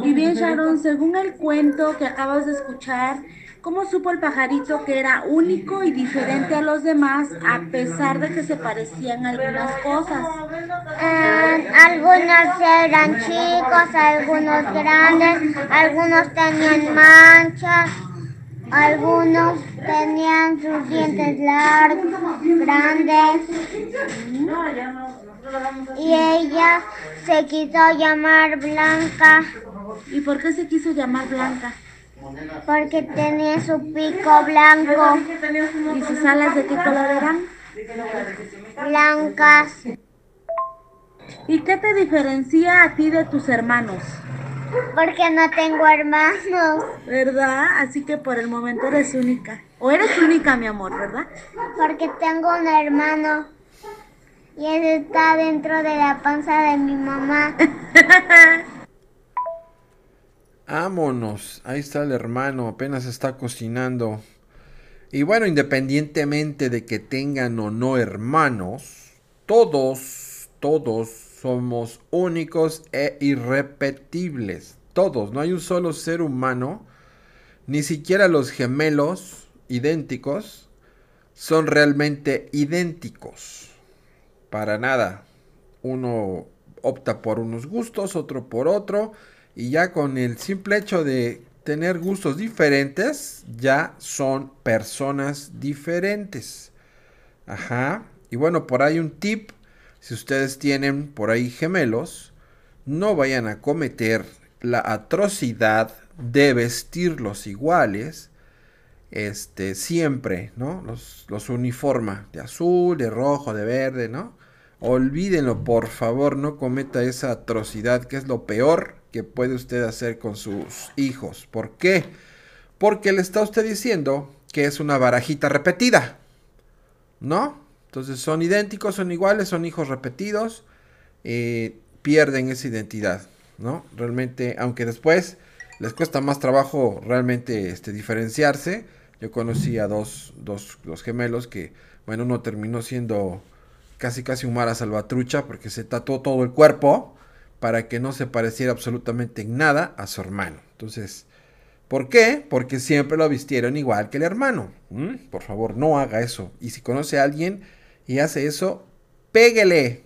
Y bien, Sharon, según el cuento que acabas de escuchar, ¿cómo supo el pajarito que era único y diferente a los demás a pesar de que se parecían algunas cosas? Eh, algunos eran chicos, algunos grandes, algunos tenían manchas, algunos tenían sus dientes largos, grandes. Y ella se quiso llamar Blanca ¿Y por qué se quiso llamar Blanca? Porque tenía su pico blanco, ¿Y sus alas de qué color eran? blancas, ¿Y qué te diferencia a ti de tus hermanos? porque no tengo hermanos, ¿Verdad? Así que por el momento eres única. O eres única, mi amor, ¿verdad? porque tengo un hermano y él está dentro de la panza de mi mamá. Vámonos. Ahí está el hermano. Apenas está cocinando. Y bueno, independientemente de que tengan o no hermanos, todos, todos somos únicos e irrepetibles. Todos. No hay un solo ser humano, ni siquiera los gemelos idénticos, son realmente idénticos. Para nada. Uno opta por unos gustos, otro por otro. Y ya con el simple hecho de tener gustos diferentes, ya son personas diferentes. Ajá. Y bueno, por ahí un tip. Si ustedes tienen por ahí gemelos, no vayan a cometer la atrocidad de vestirlos iguales. Este, siempre, ¿no? Los, los uniforma de azul, de rojo, de verde, ¿no? Olvídenlo, por favor, no cometa esa atrocidad que es lo peor que puede usted hacer con sus hijos. ¿Por qué? Porque le está usted diciendo que es una barajita repetida. ¿No? Entonces son idénticos, son iguales, son hijos repetidos. eh, pierden esa identidad. ¿no? Realmente, aunque después les cuesta más trabajo realmente este, diferenciarse. Yo conocí a dos, dos, dos gemelos que, bueno, uno terminó siendo casi casi un mara salvatrucha porque se tatuó todo el cuerpo para que no se pareciera absolutamente en nada a su hermano. Entonces, ¿por qué? Porque siempre lo vistieron igual que el hermano. ¿Mm? Por favor, no haga eso. Y si conoce a alguien y hace eso, péguele.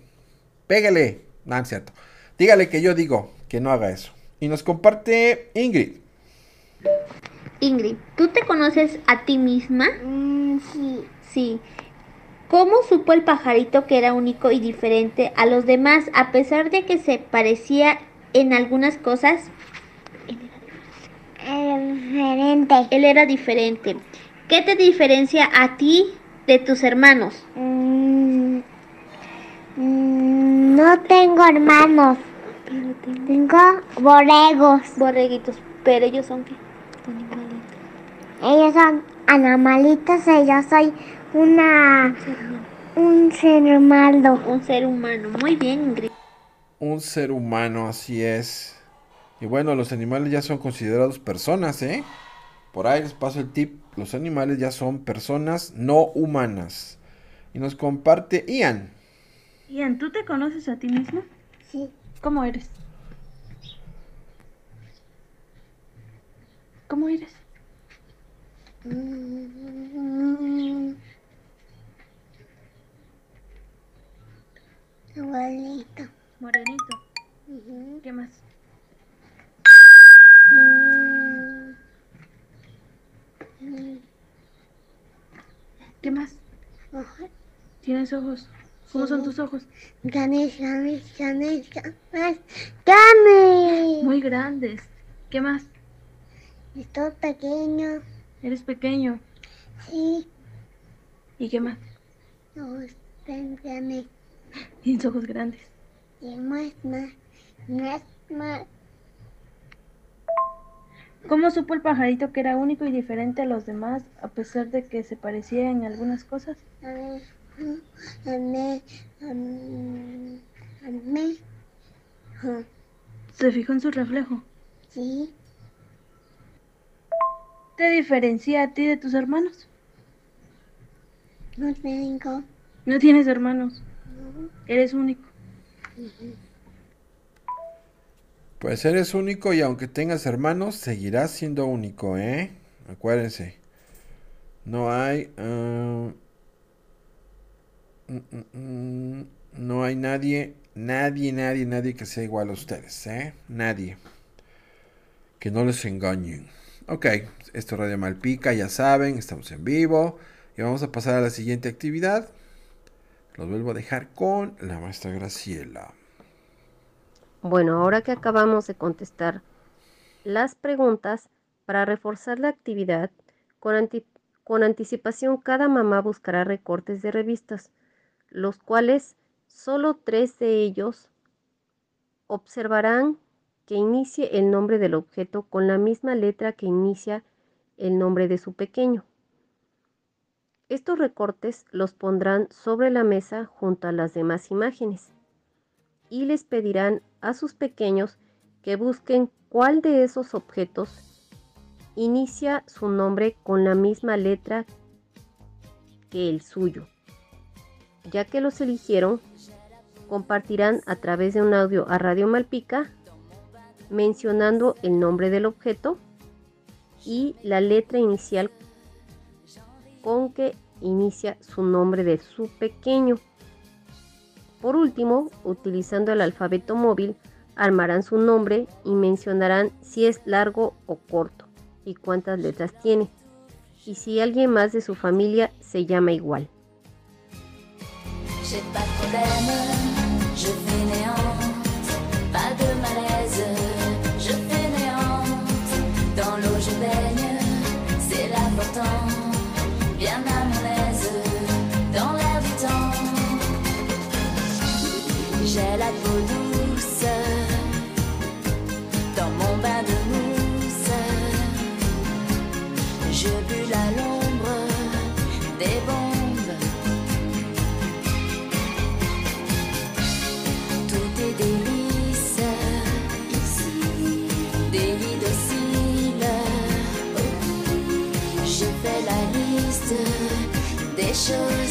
Péguele. No, es cierto. Dígale que yo digo que no haga eso. Y nos comparte Ingrid. Ingrid, ¿tú te conoces a ti misma? sí. Sí. ¿Cómo supo el pajarito que era único y diferente a los demás a pesar de que se parecía en algunas cosas? Era diferente. Él era diferente. ¿Qué te diferencia a ti de tus hermanos? Mm, mm, no tengo hermanos. Tengo borregos. Borreguitos. Pero ellos son qué? Ellos son animalitos y yo soy una un ser humano. Un ser humano. Muy bien, Ingrid. Un ser humano, así es. Y bueno, los animales ya son considerados personas, ¿eh? Por ahí les paso el tip. Los animales ya son personas no humanas. Y nos comparte Ian. Ian, ¿tú te conoces a ti mismo? Sí. ¿Cómo eres? ¿Cómo eres? Mm. Morenito. Ujú. ¿Qué más? Mm, mm, ¿Qué más? ojo. ¿Tienes ojos? ¿Cómo son Sí. tus ojos? Ganes, ganes, ganes, ganes. ¡Ganes! Muy grandes. ¿Qué más? Estoy pequeño. Eres pequeño. Sí. ¿Y qué más? Ojos tan grandes. Tienes ojos grandes. Y más, más, más, más. ¿Cómo supo el pajarito que era único y diferente a los demás a pesar de que se parecía en algunas cosas? A mí. A mí. A mí. Se fijó en su reflejo. Sí. ¿Te diferencia a ti de tus hermanos? No tengo. No tienes hermanos. Eres único. Pues eres único y aunque tengas hermanos, seguirás siendo único, ¿eh? Acuérdense. No hay... ah, mm, mm, mm, no hay nadie, nadie, nadie, nadie que sea igual a ustedes, ¿eh? Nadie. Que no les engañen. Ok, esto es Radio Malpica, ya saben, estamos en vivo. Y vamos a pasar a la siguiente actividad. Los vuelvo a dejar con la maestra Graciela. Bueno, ahora que acabamos de contestar las preguntas, para reforzar la actividad, con, anti- con anticipación cada mamá buscará recortes de revistas, los cuales solo tres de ellos observarán que inicie el nombre del objeto con la misma letra que inicia el nombre de su pequeño. Estos recortes los pondrán sobre la mesa junto a las demás imágenes y les pedirán a sus pequeños que busquen cuál de esos objetos inicia su nombre con la misma letra que el suyo. Ya que los eligieron, compartirán a través de un audio a Radio Malpica mencionando el nombre del objeto y la letra inicial con que inicia su nombre de su pequeño. Por último, utilizando el alfabeto móvil, armarán su nombre y mencionarán si es largo o corto y cuántas letras tiene, y si alguien más de su familia se llama igual. show.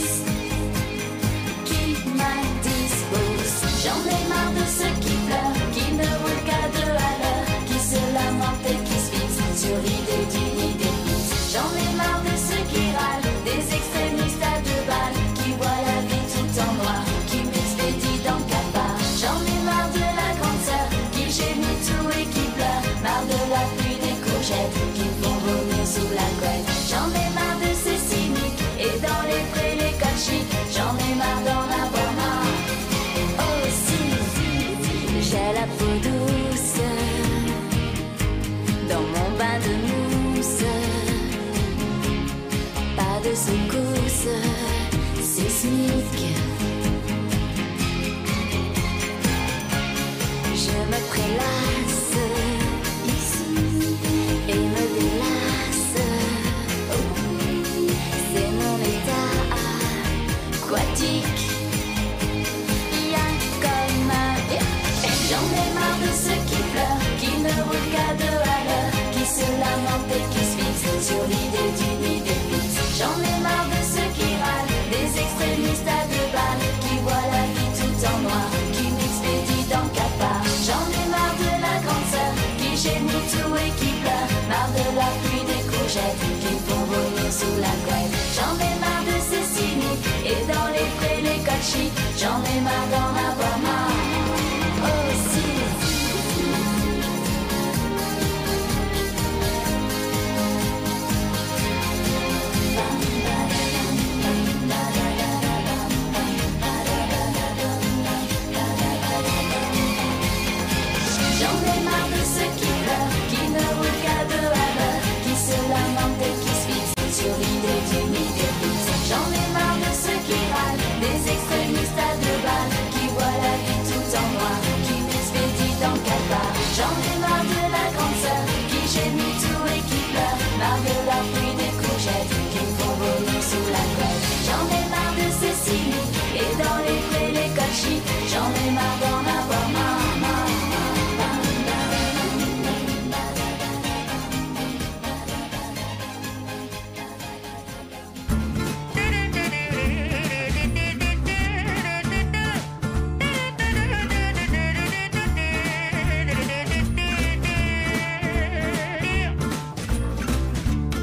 Sur l'idée d'une idée fixe. J'en ai marre de ceux qui râlent, des extrémistes à deux balles, qui voient la vie tout en noir, qui m'expédient dans capa. J'en ai marre de la grande sœur, qui gémit tout et qui pleure, marre de la pluie des courgettes, qui font vomir sous la couette. J'en ai marre de ces cyniques, et dans les prés, les cols chics, j'en ai marre d'en avoir marre.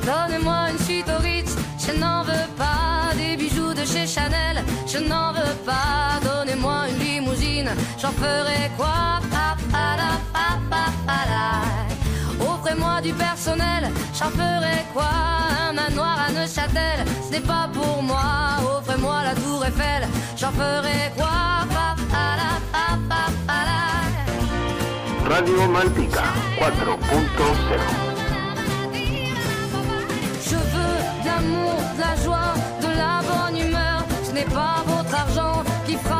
Donnez-moi une suite au Ritz, je n'en veux pas des bijoux de chez Chanel, je n'en veux pas. Limousine, j'en ferai quoi? Offrez-moi du personnel, j'en ferai quoi? Un manoir à Neuchâtel, ce n'est pas pour moi. Offrez-moi la tour Eiffel, j'en ferai quoi? Radio Malpica 4.0 Je veux de l'amour, de la joie, de la bonne humeur. Ce n'est pas votre argent qui fera.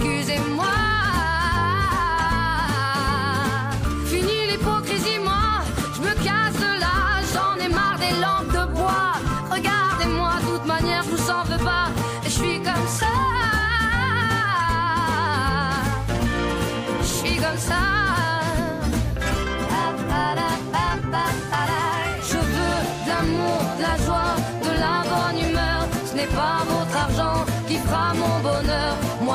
excusez-moi.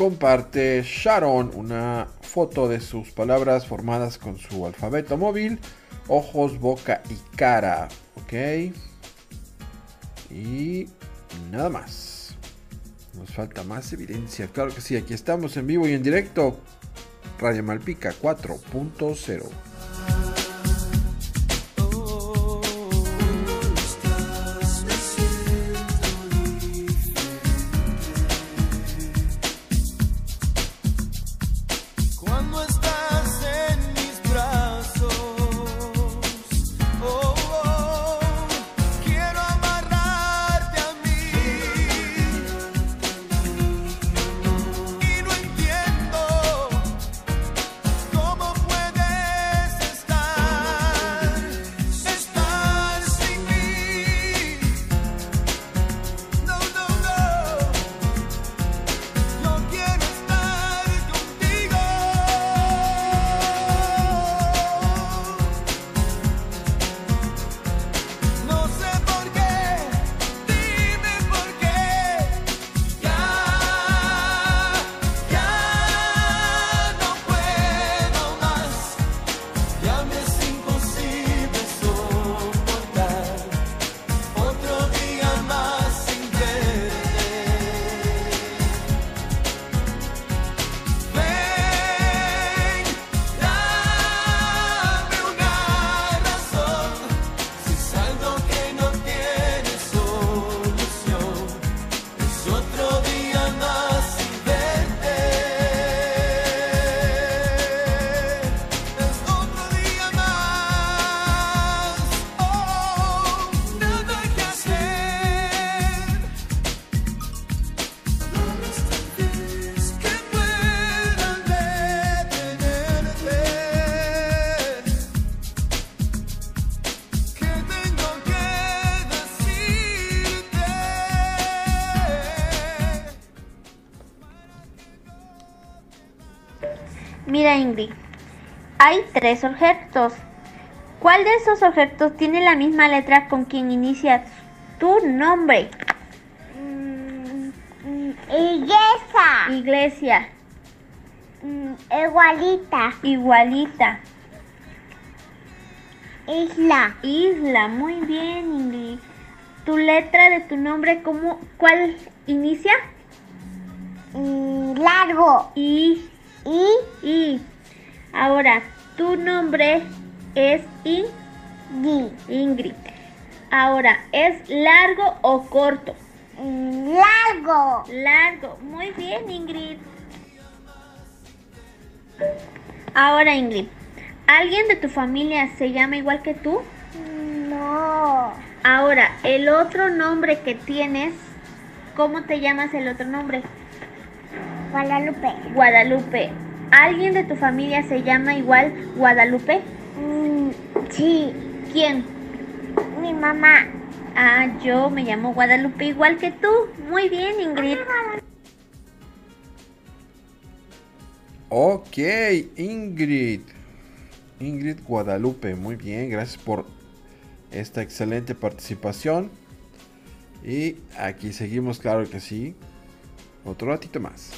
Comparte Sharon una foto de sus palabras formadas con su alfabeto móvil, ojos, boca y cara. Ok. Y nada más. Nos falta más evidencia. Claro que sí, aquí estamos en vivo y en directo. Radio Malpica 4.0. hay tres objetos. ¿Cuál de esos objetos tiene la misma letra con quien inicia tu nombre? Iglesia. Iglesia. Igualita. Igualita. Isla. Isla, muy bien Ingrid. ¿Tu letra de tu nombre cómo, cuál inicia? largo. I. I. I. Ahora, tu nombre es Ingrid. Ingrid. Ahora, ¿es largo o corto? Largo. Largo. Muy bien, Ingrid. Ahora, Ingrid, ¿alguien de tu familia se llama igual que tú? No. Ahora, el otro nombre que tienes, ¿cómo te llamas el otro nombre? Guadalupe. Guadalupe. ¿Alguien de tu familia se llama igual Guadalupe? sí. ¿Quién? Mi mamá. Ah, yo me llamo Guadalupe igual que tú. Muy bien, Ingrid. Ok, Ingrid. Ingrid Guadalupe, muy bien, gracias por esta excelente participación. Y aquí seguimos, claro que sí. Otro ratito más.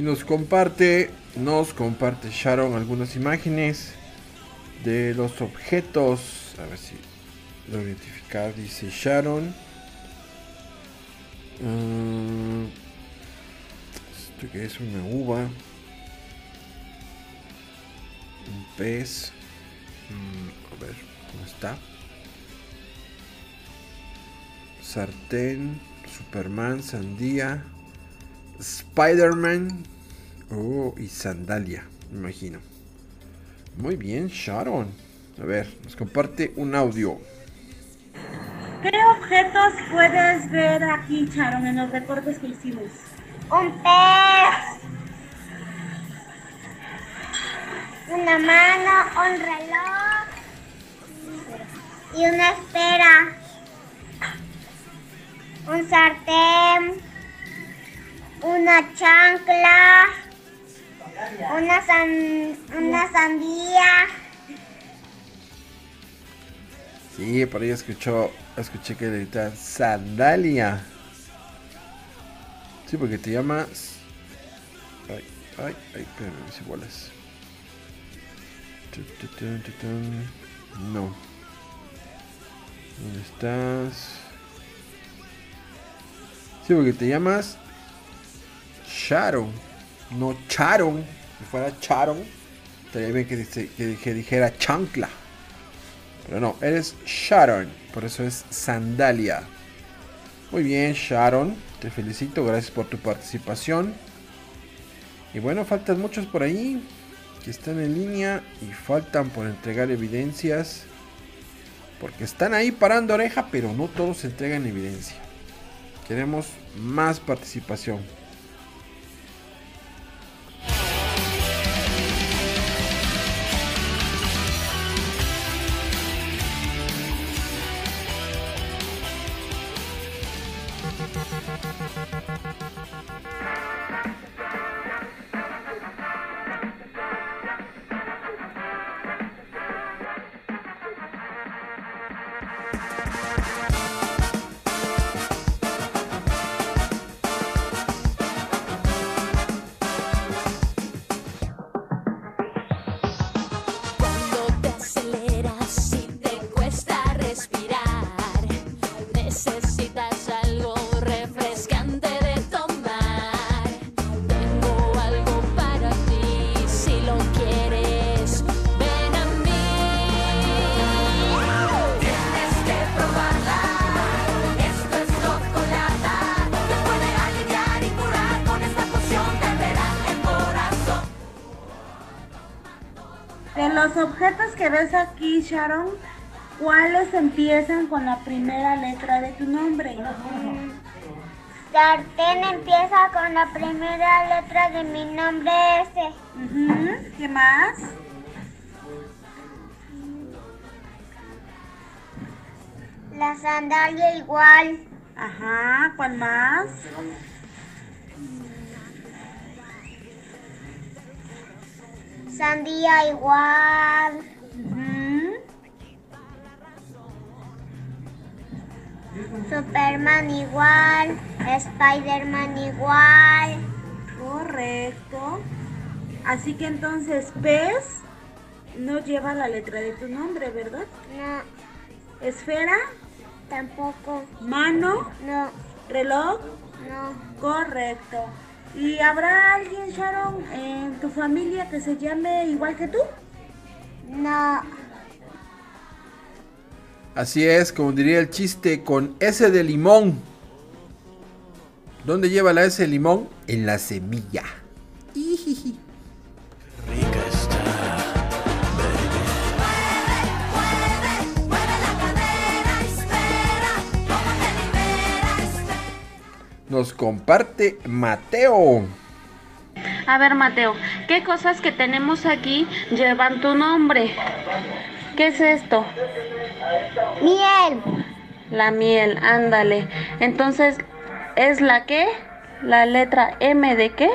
Y nos comparte, nos comparte Sharon algunas imágenes de los objetos. A ver si lo identificar. Dice Sharon. Mm, esto que es una uva. Un pez. Mm, a ver, ¿cómo está? Sartén. Superman, sandía. Spider-Man. Oh, y sandalia, me imagino. Muy bien, Sharon. A ver, nos comparte un audio. ¿Qué objetos puedes ver aquí, Sharon, en los recortes que hicimos? Un pez. Una mano, un reloj. Y una esfera. Un sartén. Una chancla. Una, san- una sandía. Sí, por ahí escuchó, escuché que le gritan sandalia. Sí, porque te llamas. Ay, ay, ay, espérame, mis tun. No. ¿Dónde estás? Sí, porque te llamas Sharon, no Charon. Si fuera Charon, estaría bien que, que dijera chancla. Pero no, eres Sharon, por eso es sandalia. Muy bien, Sharon, te felicito, gracias por tu participación. Y bueno, faltan muchos por ahí que están en línea y faltan por entregar evidencias. Porque están ahí parando oreja, pero no todos entregan evidencia. Queremos más participación. Ves aquí, Sharon, ¿cuáles empiezan con la primera letra de tu nombre? Sartén empieza con la primera letra de mi nombre S. ¿Qué más? La sandalia igual. Ajá, ¿cuál más? Sandía igual. Superman igual. Spider-Man igual. Correcto. Así que entonces, pez no lleva la letra de tu nombre, ¿verdad? No. Esfera, Tampoco. mano, No. reloj, No. correcto. ¿Y habrá alguien, Sharon, en tu familia que se llame igual que tú? No. Así es, como diría el chiste, con S de limón. ¿Dónde lleva la S de limón? En la semilla. Nos comparte Mateo. A ver, Mateo, ¿qué cosas que tenemos aquí llevan tu nombre? ¿Qué es esto? Miel. La miel, ándale. Entonces, ¿es la qué? ¿La letra M de qué?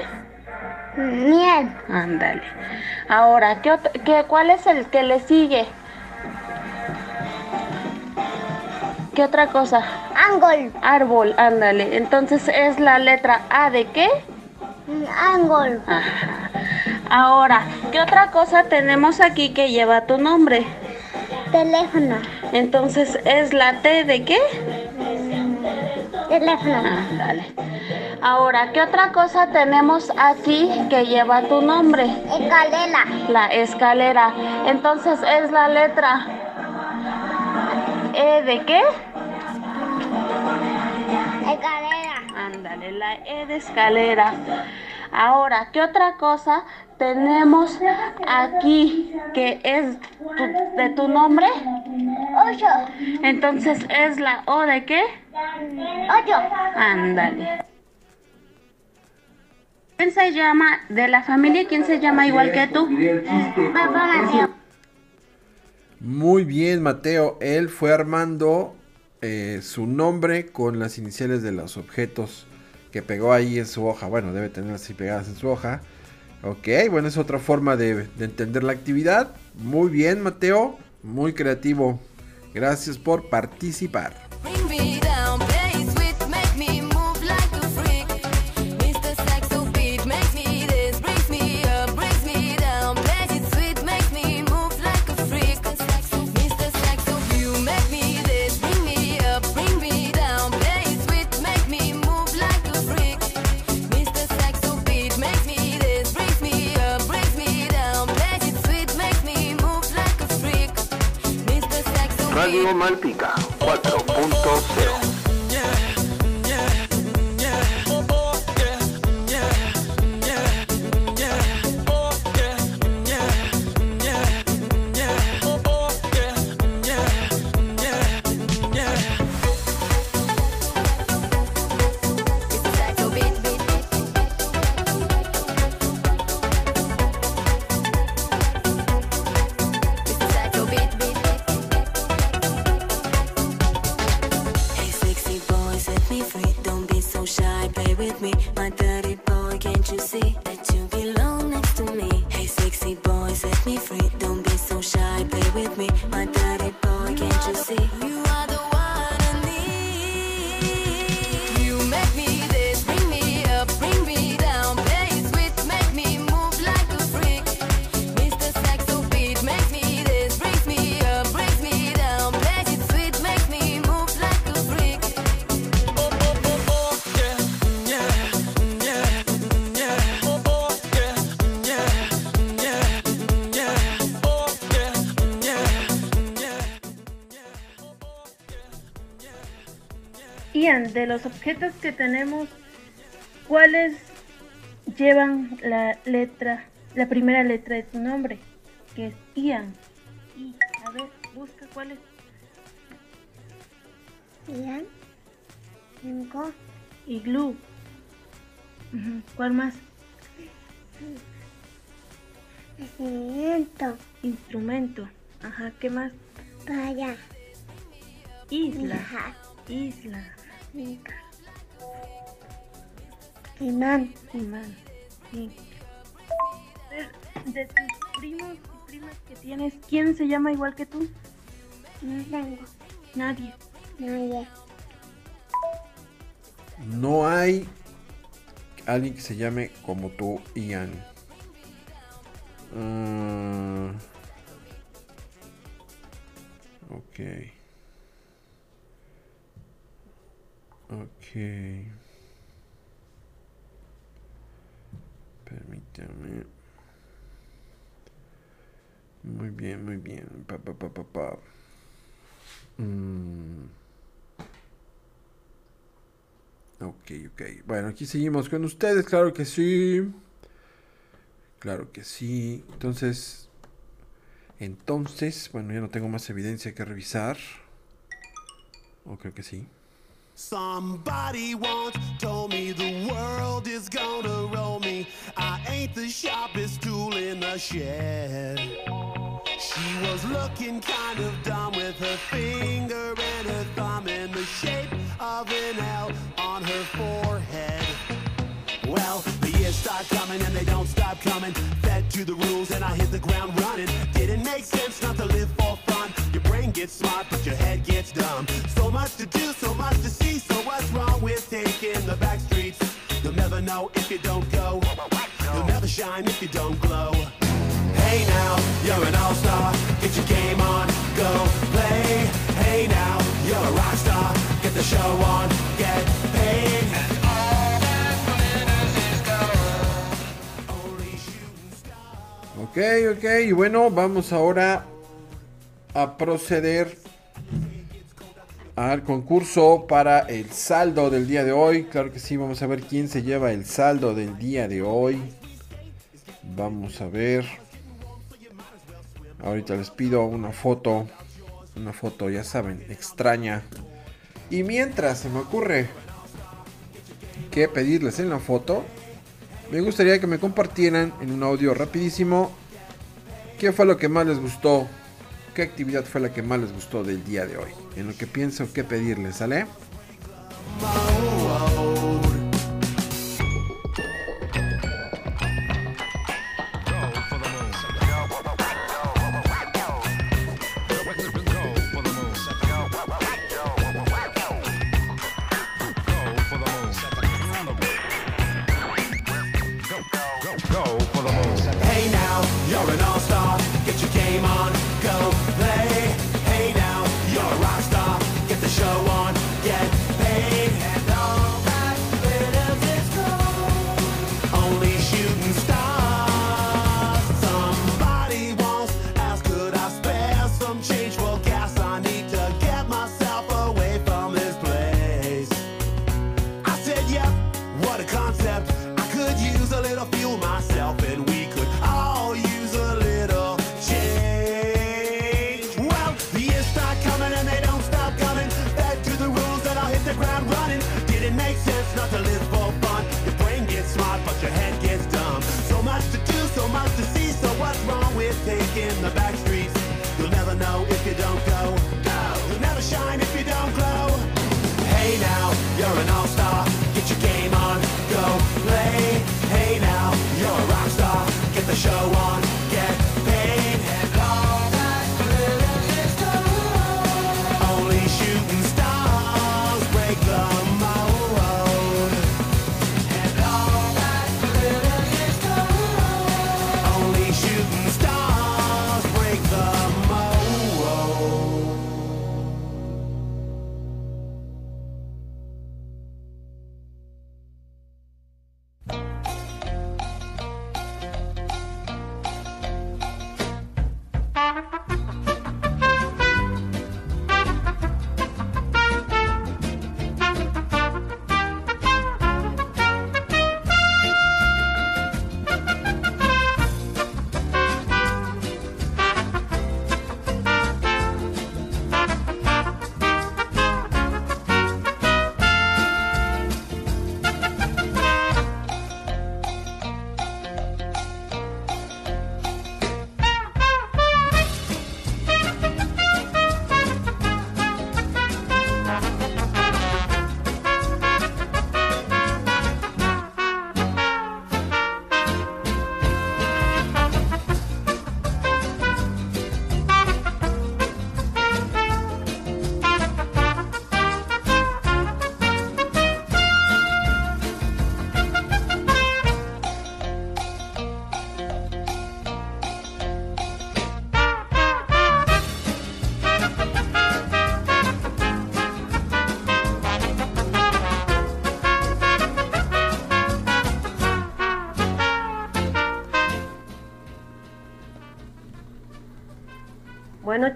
Miel. Ándale. Ahora, ¿qué, qué, ¿cuál es el que le sigue? ¿Qué otra cosa? Ángol. Árbol, ándale. Entonces, ¿es la letra A de qué? Ángel. Ahora, ¿qué otra cosa tenemos aquí que lleva tu nombre? Teléfono. Entonces, ¿es la T de qué? Teléfono. Ah, dale. Ahora, ¿qué otra cosa tenemos aquí que lleva tu nombre? Escalera. La escalera. Entonces, ¿es la letra E de qué? Escalera. Ándale, la E de escalera. Ahora, ¿qué otra cosa tenemos aquí que es tu- de tu nombre? Ocho. Entonces, ¿es la O de qué? Ocho. Ándale. ¿Quién se llama de la familia? ¿Quién se llama igual que tú? Papá Mateo. Muy bien, Mateo. Él fue armando eh, su nombre con las iniciales de los objetos que pegó ahí en su hoja. Bueno, debe tenerlas así pegadas en su hoja. Ok, bueno, es otra forma de, de entender la actividad. Muy bien, Mateo. Muy creativo. Gracias por participar. Radio Malpica 4.0 de los objetos que tenemos, ¿cuáles llevan la letra, la primera letra de tu nombre? Que es Ian. Y, a ver, busca cuáles. Ian. Cinco. Iglú. ¿Cuál más? Nacimiento. Instrumento. Ajá, ¿qué más? Playa. Isla. Isla. Mica. Imán. Imán. Sí. De tus primos y primas que tienes, ¿quién se llama igual que tú? No tengo. Nadie. Nadie. No hay alguien que se llame como tú, Ian. Mm. ok. Ok. Permítame. Muy bien, muy bien. Pa, pa, pa, pa, pa. Mm. Ok, ok. Bueno, aquí seguimos con ustedes, claro que sí. Claro que sí. Entonces, entonces, bueno, ya no tengo más evidencia que revisar. O creo que sí. Somebody once told me the world is gonna roll me. I ain't the sharpest tool in the shed. She was looking kind of dumb with her finger and her thumb in the shape of an L on her forehead. Well, the years start coming and they don't stop coming. Fed to the rules and I hit the ground running. Didn't make sense not to live for fun. Your brain gets smart, but your head gets dumb. So much to do, the back streets? You'll never you don't shine if you don't glow. Hey now, you're an all-star. Get your game on, go play. Hey now, you're a rock star. Get the show on, get paid. And all that glitters is gold. Only shooting stars. Ok, ok, y bueno, vamos ahora a proceder al concurso para el saldo del día de hoy. Claro que sí, vamos a ver quién se lleva el saldo del día de hoy. Vamos a ver. Ahorita les pido una foto. Una foto, ya saben, extraña. Y mientras se me ocurre que pedirles en la foto, me gustaría que me compartieran en un audio rapidísimo qué fue lo que más les gustó qué actividad fue la que más les gustó del día de hoy. En lo que pienso qué pedirles, ¿sale?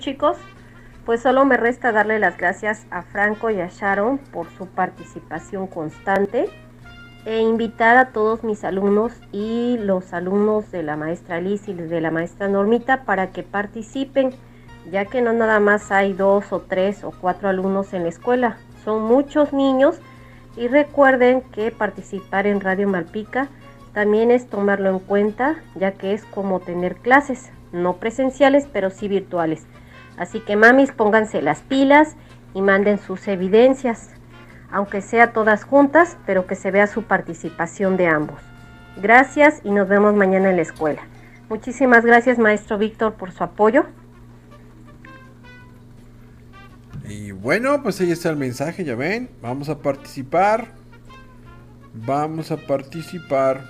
Chicos, pues solo me resta darle las gracias a Franco y a Sharon por su participación constante e invitar a todos mis alumnos y los alumnos de la maestra Liz y de la maestra Normita para que participen, ya que no nada más hay dos o tres o cuatro alumnos en la escuela, son muchos niños y recuerden que participar en Radio Malpica también es tomarlo en cuenta, ya que es como tener clases, no presenciales, pero sí virtuales. Así que mamis, pónganse las pilas y manden sus evidencias, aunque sea todas juntas, pero que se vea su participación de ambos. Gracias y nos vemos mañana en la escuela. Muchísimas gracias, maestro Víctor, por su apoyo. Y bueno, pues ahí está el mensaje, ya ven. Vamos a participar. Vamos a participar.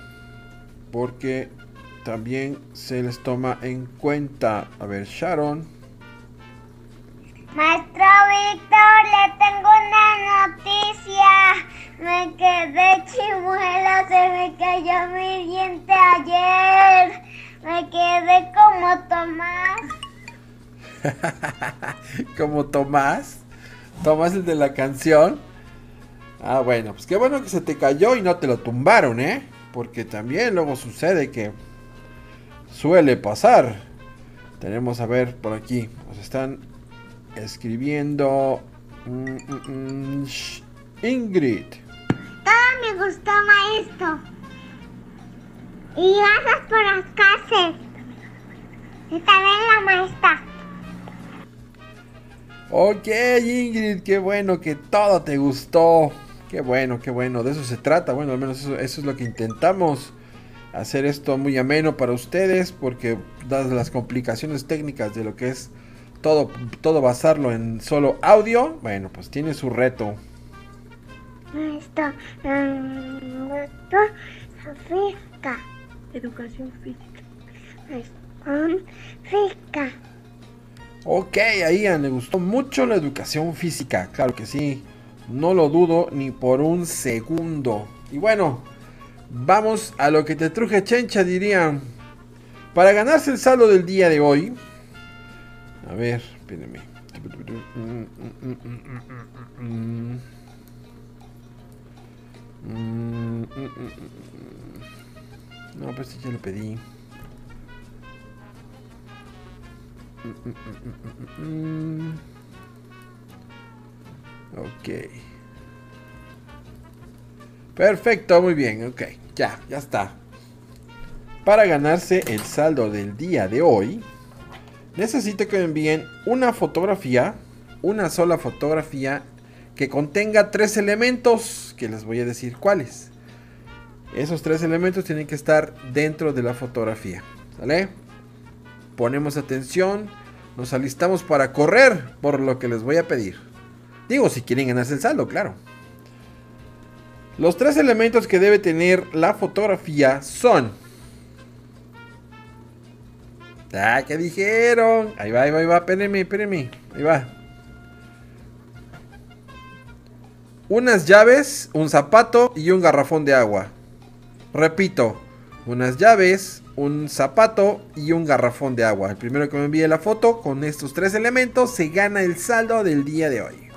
porque también se les toma en cuenta. A ver, Sharon. Maestro Víctor, le tengo una noticia. Me quedé chimuela, se me cayó mi diente ayer. Me quedé como Tomás. Como Tomás. Tomás el de la canción. Ah, bueno, pues qué bueno que se te cayó y no te lo tumbaron, ¿eh? Porque también luego sucede que suele pasar. Tenemos a ver por aquí. Nos están escribiendo. mm, mm, mm, sh- Ingrid. Todo me gustó, maestro. Y gracias por las clases. Y también la maestra. Ok, Ingrid, qué bueno que todo te gustó. Qué bueno, qué bueno. De eso se trata. Bueno, al menos eso, eso es lo que intentamos. Hacer esto muy ameno para ustedes. Porque dadas las complicaciones técnicas de lo que es todo, todo basarlo en solo audio. Bueno, pues tiene su reto. Maestro, maestro, física. Educación física. Educación física. Ok, a Ian le gustó mucho la educación física, claro que sí, no lo dudo ni por un segundo. Y bueno, vamos a lo que te truje chencha, dirían. Para ganarse el saldo del día de hoy, a ver, espérenme. No, pues ya lo pedí. Ok. Perfecto, muy bien, ok. Ya, ya está. Para ganarse el saldo del día de hoy, necesito que me envíen una fotografía, una sola fotografía que contenga tres elementos, que les voy a decir cuáles. Esos tres elementos tienen que estar dentro de la fotografía. ¿Sale? Ponemos atención, nos alistamos para correr por lo que les voy a pedir. Digo, si quieren ganarse el saldo, claro. Los tres elementos que debe tener la fotografía son... Ah, ¿qué dijeron? Ahí va, ahí va, ahí va, espérenme, espérenme. Ahí va. Unas llaves, un zapato y un garrafón de agua. Repito, unas llaves, un zapato y un garrafón de agua. El primero que me envíe la foto con estos tres elementos se gana el saldo del día de hoy.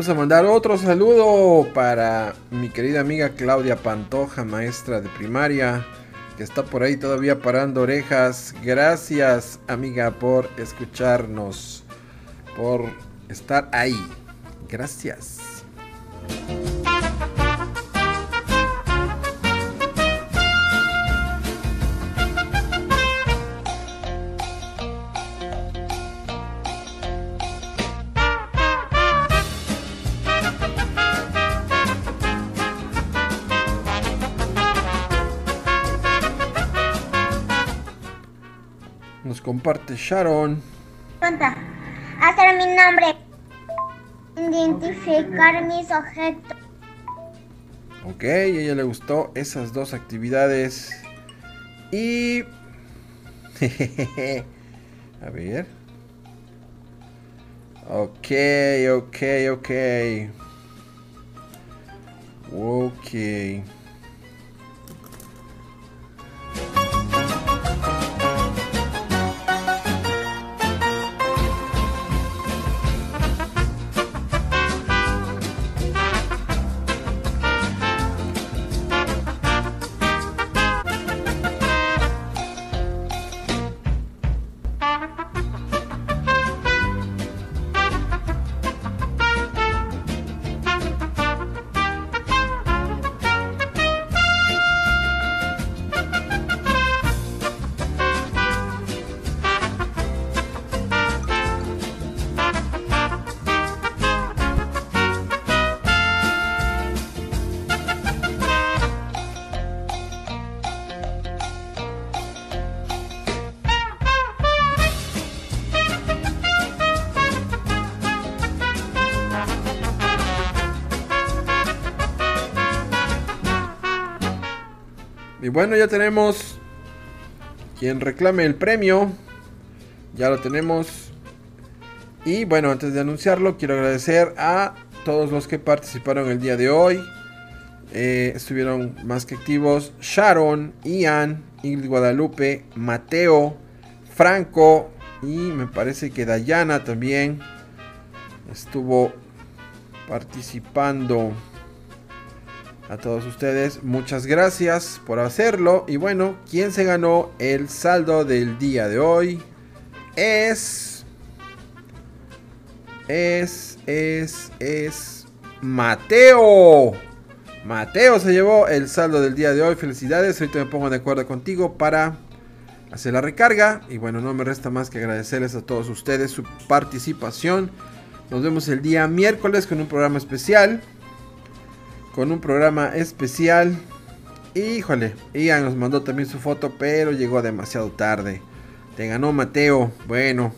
Volvemos a mandar otro saludo para mi querida amiga Claudia Pantoja, maestra de primaria, que está por ahí todavía parando orejas. Gracias, amiga, por escucharnos, por estar ahí. Gracias. Comparte Sharon. Hacer mi nombre. Identificar mis objetos. Ok, a ella le gustó esas dos actividades. Y... a ver. Ok, ok, ok. Ok. Bueno, ya tenemos quien reclame el premio. Ya lo tenemos. Y bueno, antes de anunciarlo, quiero agradecer a todos los que participaron el día de hoy. Eh, estuvieron más que activos Sharon, Ian, Ingrid Guadalupe, Mateo, Franco y me parece que Dayana también estuvo participando. A todos ustedes, muchas gracias por hacerlo. Y bueno, quien se ganó el saldo del día de hoy es. Es, es, es. Mateo. Mateo se llevó el saldo del día de hoy. Felicidades. Ahorita me pongo de acuerdo contigo para hacer la recarga. Y bueno, no me resta más que agradecerles a todos ustedes su participación. Nos vemos el día miércoles con un programa especial con un programa especial. Híjole, Ian nos mandó también su foto, pero llegó demasiado tarde. Te ganó Mateo. Bueno.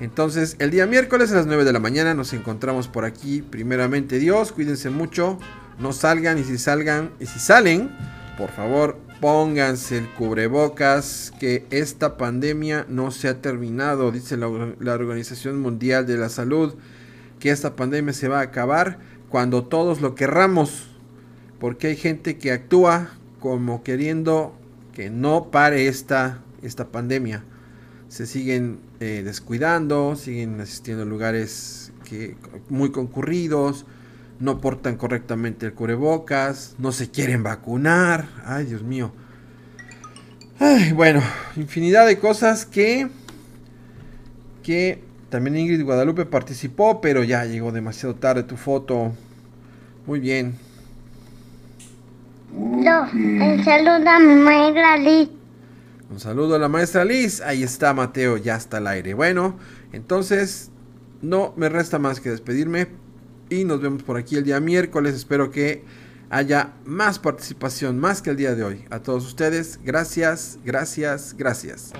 Entonces, el día miércoles a las 9 de la mañana nos encontramos por aquí. Primeramente Dios, cuídense mucho. No salgan y si salgan y si salen, por favor, pónganse el cubrebocas. Que esta pandemia no se ha terminado, dice la, la Organización Mundial de la Salud. Que esta pandemia se va a acabar cuando todos lo querramos. Porque hay gente que actúa como queriendo que no pare esta, esta pandemia. Se siguen eh, descuidando, siguen asistiendo a lugares muy concurridos, no portan correctamente el cubrebocas, no se quieren vacunar. Ay, Dios mío. Ay, bueno, infinidad de cosas que, que también Ingrid Guadalupe participó, pero ya llegó demasiado tarde tu foto. Muy bien. No, un saludo a mi maestra Liz. Un saludo a la maestra Liz. Ahí está Mateo, ya está al aire. Bueno, entonces no me resta más que despedirme. Y nos vemos por aquí el día miércoles. Espero que haya más participación, más que el día de hoy. A todos ustedes, gracias, gracias, gracias.